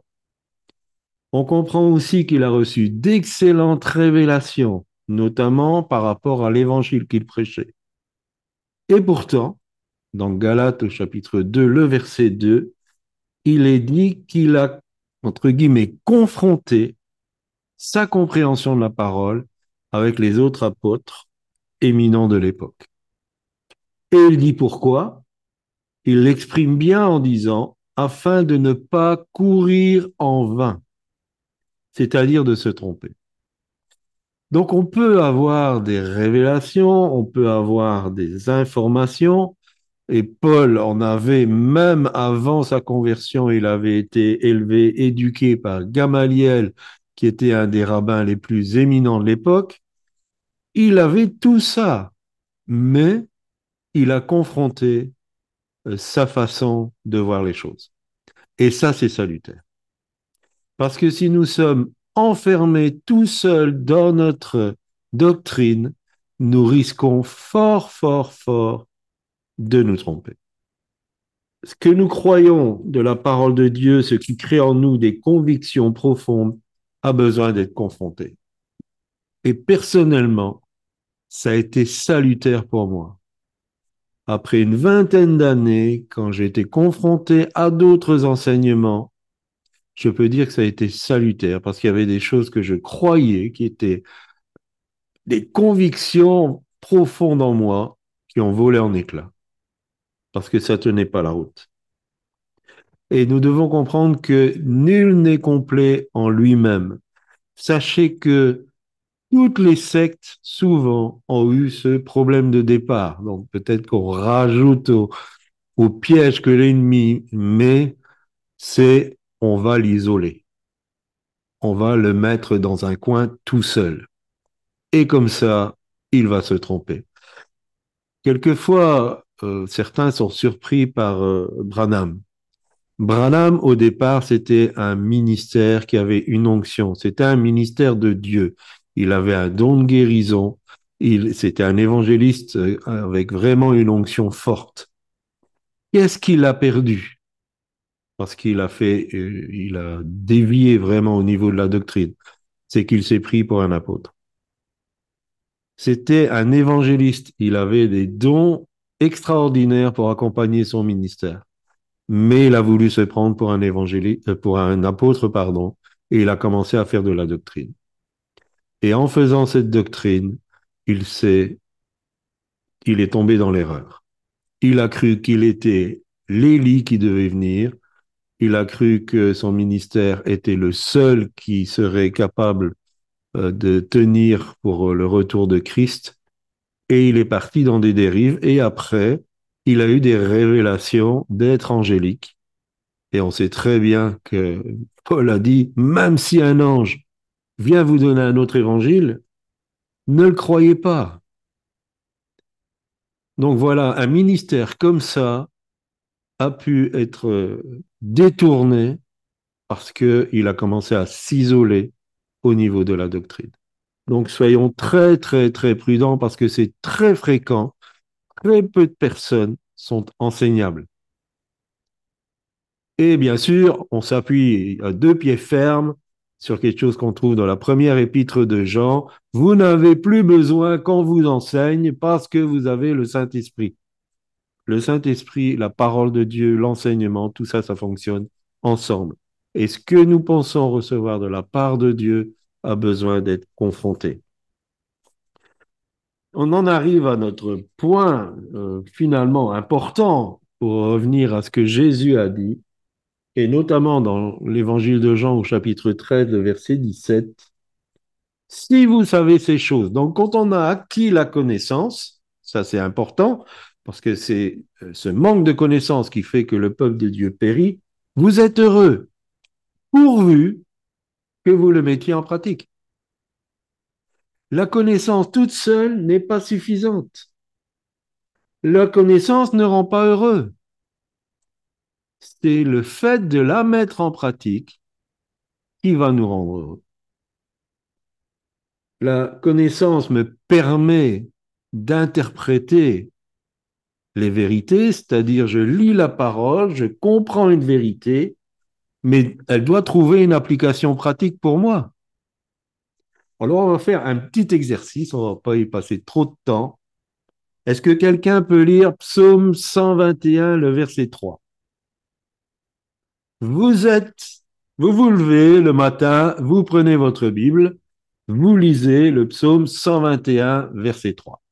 On comprend aussi qu'il a reçu d'excellentes révélations, notamment par rapport à l'évangile qu'il prêchait. Et pourtant, dans Galates au chapitre 2, le verset 2, il est dit qu'il a entre guillemets, confronter sa compréhension de la parole avec les autres apôtres éminents de l'époque. Et il dit pourquoi? Il l'exprime bien en disant afin de ne pas courir en vain, c'est-à-dire de se tromper. Donc on peut avoir des révélations, on peut avoir des informations, et Paul en avait, même avant sa conversion, il avait été élevé, éduqué par Gamaliel, qui était un des rabbins les plus éminents de l'époque. Il avait tout ça, mais il a confronté euh, sa façon de voir les choses. Et ça, c'est salutaire. Parce que si nous sommes enfermés tout seuls dans notre doctrine, nous risquons fort, fort, fort de nous tromper. Ce que nous croyons de la parole de Dieu, ce qui crée en nous des convictions profondes, a besoin d'être confronté. Et personnellement, ça a été salutaire pour moi. Après une vingtaine d'années, quand j'ai été confronté à d'autres enseignements, je peux dire que ça a été salutaire parce qu'il y avait des choses que je croyais qui étaient des convictions profondes en moi qui ont volé en éclats parce que ça tenait pas la route. Et nous devons comprendre que nul n'est complet en lui-même. Sachez que toutes les sectes, souvent, ont eu ce problème de départ. Donc peut-être qu'on rajoute au, au piège que l'ennemi met, c'est on va l'isoler. On va le mettre dans un coin tout seul. Et comme ça, il va se tromper. Quelquefois, euh, certains sont surpris par euh, Branham. Branham, au départ, c'était un ministère qui avait une onction. C'était un ministère de Dieu. Il avait un don de guérison. Il, c'était un évangéliste euh, avec vraiment une onction forte. Qu'est-ce qu'il a perdu? Parce qu'il a fait, il a dévié vraiment au niveau de la doctrine. C'est qu'il s'est pris pour un apôtre. C'était un évangéliste. Il avait des dons extraordinaire pour accompagner son ministère. Mais il a voulu se prendre pour un évangéliste, euh, pour un apôtre, pardon, et il a commencé à faire de la doctrine. Et en faisant cette doctrine, il s'est, il est tombé dans l'erreur. Il a cru qu'il était l'Élie qui devait venir. Il a cru que son ministère était le seul qui serait capable euh, de tenir pour le retour de Christ et il est parti dans des dérives. Et après, il a eu des révélations d'être angélique. Et on sait très bien que Paul a dit, même si un ange vient vous donner un autre évangile, ne le croyez pas. Donc voilà, un ministère comme ça a pu être détourné parce qu'il a commencé à s'isoler au niveau de la doctrine. Donc soyons très, très, très prudents parce que c'est très fréquent. Très peu de personnes sont enseignables. Et bien sûr, on s'appuie à deux pieds fermes sur quelque chose qu'on trouve dans la première épître de Jean. Vous n'avez plus besoin qu'on vous enseigne parce que vous avez le Saint-Esprit. Le Saint-Esprit, la parole de Dieu, l'enseignement, tout ça, ça fonctionne ensemble. Et ce que nous pensons recevoir de la part de Dieu, a besoin d'être confronté. On en arrive à notre point euh, finalement important pour revenir à ce que Jésus a dit. et notamment dans l'évangile de Jean au chapitre 13, le verset 17. Si vous savez ces choses, donc quand on a acquis la connaissance, ça c'est important, parce que c'est euh, ce manque de connaissance qui fait que le peuple de Dieu périt, vous êtes heureux, pourvu que vous le mettiez en pratique. La connaissance toute seule n'est pas suffisante. La connaissance ne rend pas heureux. C'est le fait de la mettre en pratique qui va nous rendre heureux. La connaissance me permet d'interpréter les vérités, c'est-à-dire je lis la parole, je comprends une vérité, mais elle doit trouver une application pratique pour moi. Alors on va faire un petit exercice, on ne va pas y passer trop de temps. Est-ce que quelqu'un peut lire Psaume 121, le verset 3 Vous êtes, vous vous levez le matin, vous prenez votre Bible, vous lisez le psaume 121, verset 3.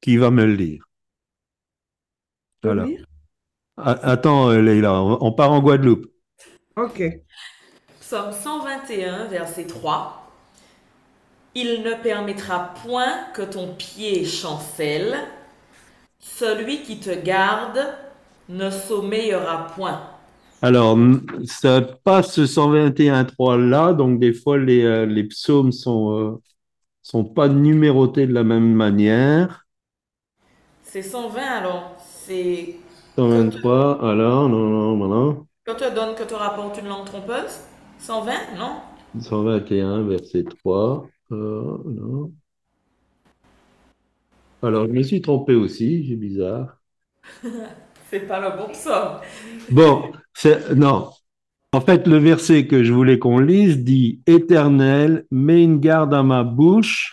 Qui va me le lire? Voilà. Attends, Leïla, on part en Guadeloupe. Ok. Psaume 121, verset 3. Il ne permettra point que ton pied chancelle. Celui qui te garde ne sommeillera point. Alors, ça passe ce 121.3 là, donc des fois les, euh, les psaumes sont, euh, sont pas numérotés de la même manière. C'est 120 alors, c'est... 123, alors, non, non, non. Quand te donne que te rapporte une langue trompeuse 120, non? 121, verset 3. Euh, non. Alors, je me suis trompé aussi, c'est bizarre. C'est pas le bon psaume. Bon, non. En fait, le verset que je voulais qu'on lise dit Éternel, mets une garde à ma bouche,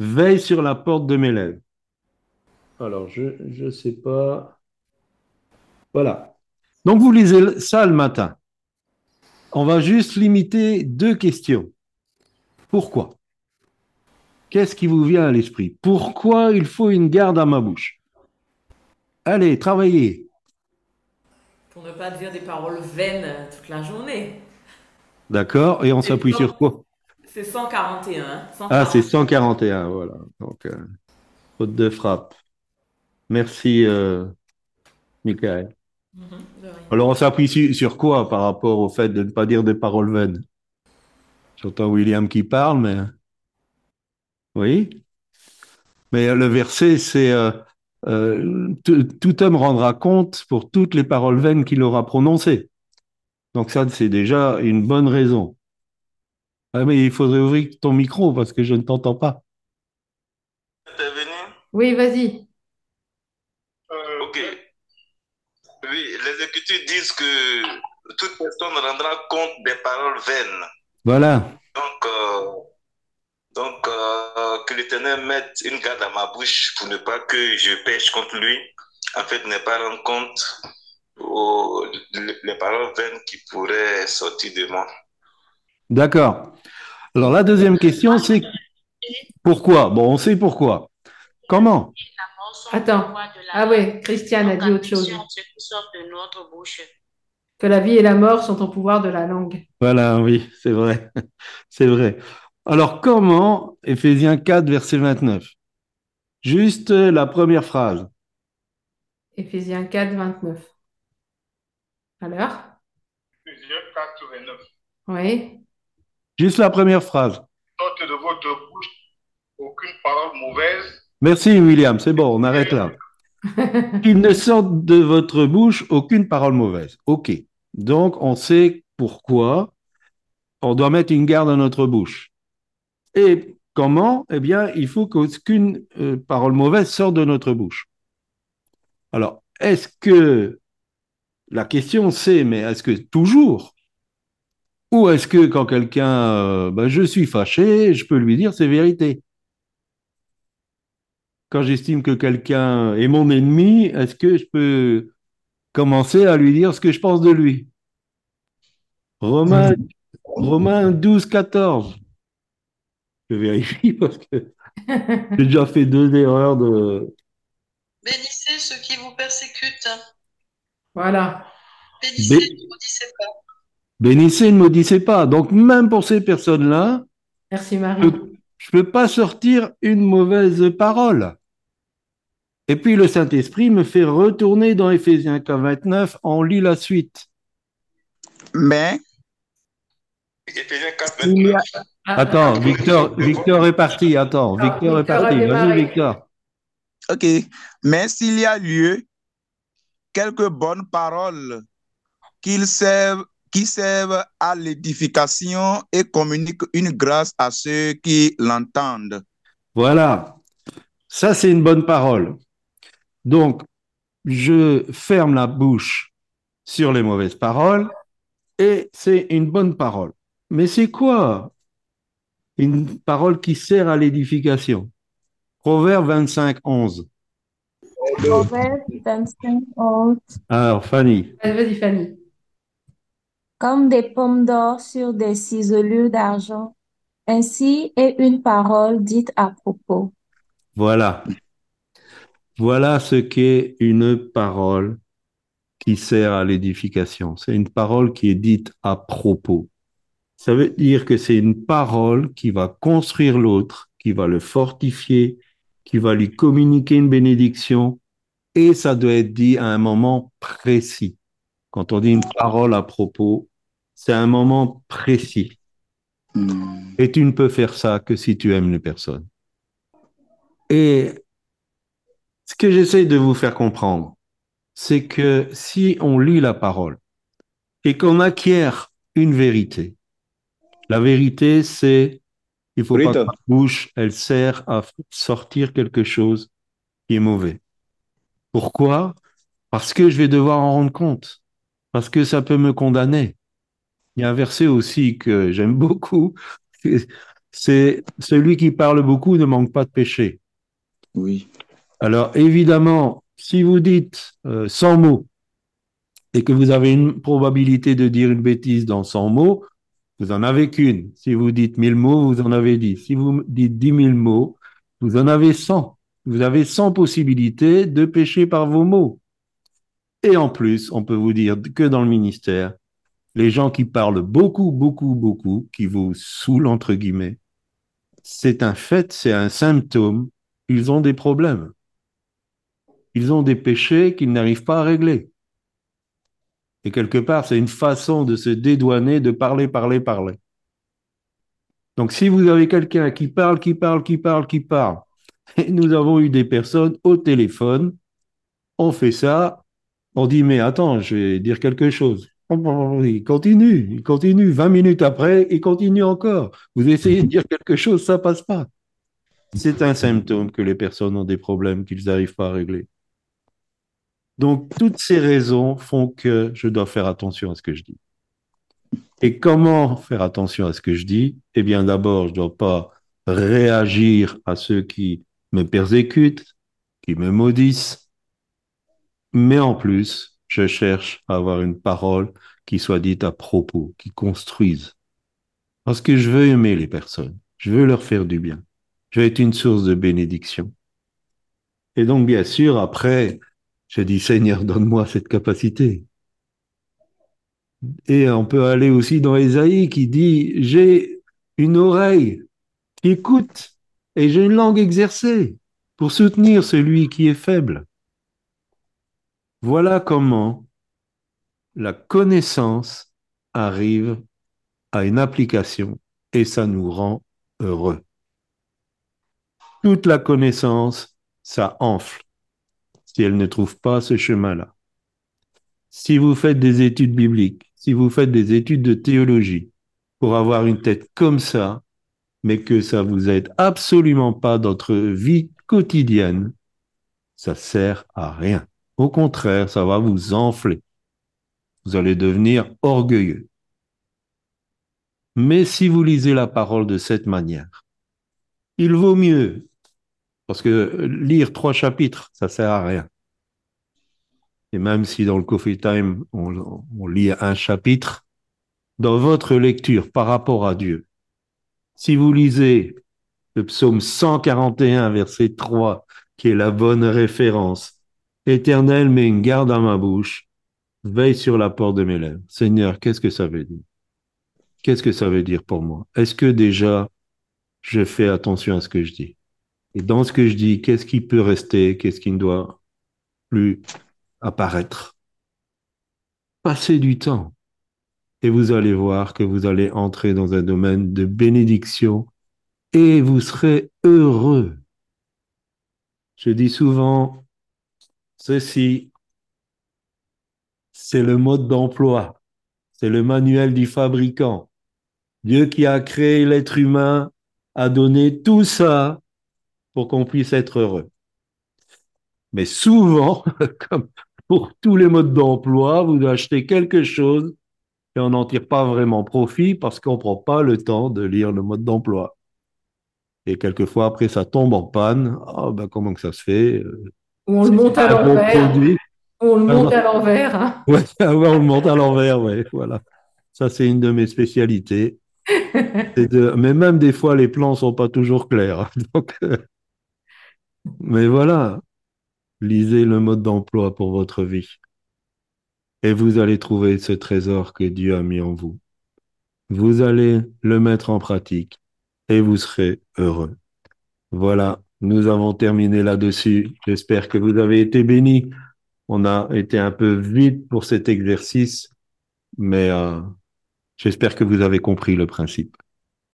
veille sur la porte de mes lèvres. Alors, je ne sais pas. Voilà. Donc, vous lisez ça le matin. On va juste limiter deux questions. Pourquoi? Qu'est-ce qui vous vient à l'esprit? Pourquoi il faut une garde à ma bouche? Allez, travaillez. Pour ne pas dire des paroles vaines toute la journée. D'accord. Et on s'appuie sur quoi? C'est 141. Ah, c'est 141, voilà. Donc, euh, faute de frappe. Merci, euh, Michael. Mhm, Alors, on s'appuie sur, quoi par rapport au fait de ne pas dire des paroles vaines? J'entends William qui parle, mais. Oui Mais le verset, c'est. Euh, euh, tout homme rendra compte pour toutes les paroles vaines qu'il aura prononcées. Donc ça, c'est déjà une bonne raison. Ah, mais il faudrait ouvrir ton micro parce que je ne t'entends pas. Oui, vas-y. Euh, ok. Oui, Écritures disent que toute personne rendra compte des paroles vaines. Voilà. Donc, euh, donc, euh, que l'Éternel mette une garde à ma bouche pour ne pas que je pêche contre lui, en fait, ne pas rendre compte aux, les paroles vaines qui pourraient sortir de moi. D'accord. Alors, la deuxième question, c'est pourquoi? Bon, on sait pourquoi. Comment? Attends. Ah oui, Christiane a dit autre chose. Que la vie et la mort sont au pouvoir de la langue. Voilà, oui, c'est vrai. C'est vrai. Alors, comment Éphésiens 4, verset 29 Juste la première phrase. Éphésiens 4, 29. Alors? Éphésiens 4, 29. Oui. Juste la première phrase. Sorte de votre bouche aucune parole mauvaise. Merci, William. C'est bon, on arrête là. Qu'il ne sorte de votre bouche aucune parole mauvaise. OK. Donc, on sait pourquoi on doit mettre une garde à notre bouche. Et comment? Eh bien, il faut qu'aucune euh, parole mauvaise sorte de notre bouche. Alors, est-ce que la question c'est, mais est-ce que toujours? Ou est-ce que quand quelqu'un, euh, ben, je suis fâché, je peux lui dire ses vérités? Quand j'estime que quelqu'un est mon ennemi, est-ce que je peux commencer à lui dire ce que je pense de lui? Romains, Romains 12, 14 je vérifie parce que j'ai déjà fait deux erreurs de. Bénissez ceux qui vous persécutent. Voilà. Bénissez, ne maudissez pas. Bénissez, ne maudissez pas. Donc, même pour ces personnes-là, Merci Marie. Je ne peux pas sortir une mauvaise parole. Et puis le Saint-Esprit me fait retourner dans Éphésiens 29, on lit la suite. Mais. Éphésiens 4, 29. Attends, Victor, Victor est parti. Attends, Victor est parti. Vas-y, Victor. OK. Mais s'il y a lieu, quelques bonnes paroles qu'ils servent qui servent à l'édification et communiquent une grâce à ceux qui l'entendent. Voilà, ça c'est une bonne parole. Donc, je ferme la bouche sur les mauvaises paroles et c'est une bonne parole. Mais c'est quoi une parole qui sert à l'édification? Proverbe 25, 11. Proverbe 25, 11. Alors, Fanny. Vas-y, Fanny comme des pommes d'or sur des ciselures d'argent. Ainsi est une parole dite à propos. Voilà. Voilà ce qu'est une parole qui sert à l'édification. C'est une parole qui est dite à propos. Ça veut dire que c'est une parole qui va construire l'autre, qui va le fortifier, qui va lui communiquer une bénédiction, et ça doit être dit à un moment précis. Quand on dit une parole à propos, c'est un moment précis. Hmm. Et tu ne peux faire ça que si tu aimes les personnes. Et ce que j'essaie de vous faire comprendre, c'est que si on lit la parole et qu'on acquiert une vérité, la vérité, c'est il faut pas que la bouche, elle sert à sortir quelque chose qui est mauvais. Pourquoi? Parce que je vais devoir en rendre compte, parce que ça peut me condamner, il y a un verset aussi que j'aime beaucoup. C'est celui qui parle beaucoup ne manque pas de péché. Oui. Alors évidemment, si vous dites 100 euh, mots et que vous avez une probabilité de dire une bêtise dans 100 mots, vous en avez qu'une. Si vous dites 1000 mots, vous en avez 10. Si vous dites 10 000 mots, vous en avez 100. Vous avez 100 possibilités de pécher par vos mots. Et en plus, on peut vous dire que dans le ministère, les gens qui parlent beaucoup, beaucoup, beaucoup, qui vous saoulent, entre guillemets, c'est un fait, c'est un symptôme, ils ont des problèmes. Ils ont des péchés qu'ils n'arrivent pas à régler. Et quelque part, c'est une façon de se dédouaner, de parler, parler, parler. Donc si vous avez quelqu'un qui parle, qui parle, qui parle, qui parle, et nous avons eu des personnes au téléphone, on fait ça, on dit, mais attends, je vais dire quelque chose. Il continue, il continue. 20 minutes après, il continue encore. Vous essayez de dire quelque chose, ça passe pas. C'est un symptôme que les personnes ont des problèmes qu'ils n'arrivent pas à régler. Donc, toutes ces raisons font que je dois faire attention à ce que je dis. Et comment faire attention à ce que je dis? Eh bien, d'abord, je ne dois pas réagir à ceux qui me persécutent, qui me maudissent, mais en plus, je cherche à avoir une parole qui soit dite à propos, qui construise. Parce que je veux aimer les personnes, je veux leur faire du bien, je veux être une source de bénédiction. Et donc, bien sûr, après, je dis, Seigneur, donne-moi cette capacité. Et on peut aller aussi dans Ésaïe qui dit, j'ai une oreille qui écoute et j'ai une langue exercée pour soutenir celui qui est faible. Voilà comment la connaissance arrive à une application et ça nous rend heureux. Toute la connaissance, ça enfle si elle ne trouve pas ce chemin-là. Si vous faites des études bibliques, si vous faites des études de théologie pour avoir une tête comme ça, mais que ça vous aide absolument pas dans votre vie quotidienne, ça sert à rien. Au contraire, ça va vous enfler. Vous allez devenir orgueilleux. Mais si vous lisez la parole de cette manière, il vaut mieux, parce que lire trois chapitres, ça sert à rien. Et même si dans le Coffee Time, on, on lit un chapitre, dans votre lecture par rapport à Dieu, si vous lisez le psaume 141, verset 3, qui est la bonne référence, Éternel, mets une garde à ma bouche veille sur la porte de mes lèvres. Seigneur, qu'est-ce que ça veut dire? Qu'est-ce que ça veut dire pour moi? Est-ce que déjà je fais attention à ce que je dis? Et dans ce que je dis, qu'est-ce qui peut rester Qu'est-ce qui ne doit plus apparaître? Passez du temps et vous allez voir que vous allez entrer dans un domaine de bénédiction et vous serez heureux. Je dis souvent, ceci, c'est le mode d'emploi, c'est le manuel du fabricant. Dieu qui a créé l'être humain a donné tout ça pour qu'on puisse être heureux. Mais souvent, comme pour tous les modes d'emploi, vous achetez quelque chose et on n'en tire pas vraiment profit parce qu'on ne prend pas le temps de lire le mode d'emploi. Et quelquefois, après, ça tombe en panne. Ah, ben, comment que ça se fait on le monte à l'envers. on le monte à l'envers. Ouais, on le monte à l'envers, ouais, voilà. Ça, c'est une de mes spécialités. De... Mais même des fois, les plans ne sont pas toujours clairs. Donc, euh, Mais voilà, lisez le mode d'emploi pour votre vie et vous allez trouver ce trésor que Dieu a mis en vous. Vous allez le mettre en pratique et vous serez heureux. Voilà, nous avons terminé là-dessus. J'espère que vous avez été bénis. On a été un peu vite pour cet exercice, mais euh, j'espère que vous avez compris le principe.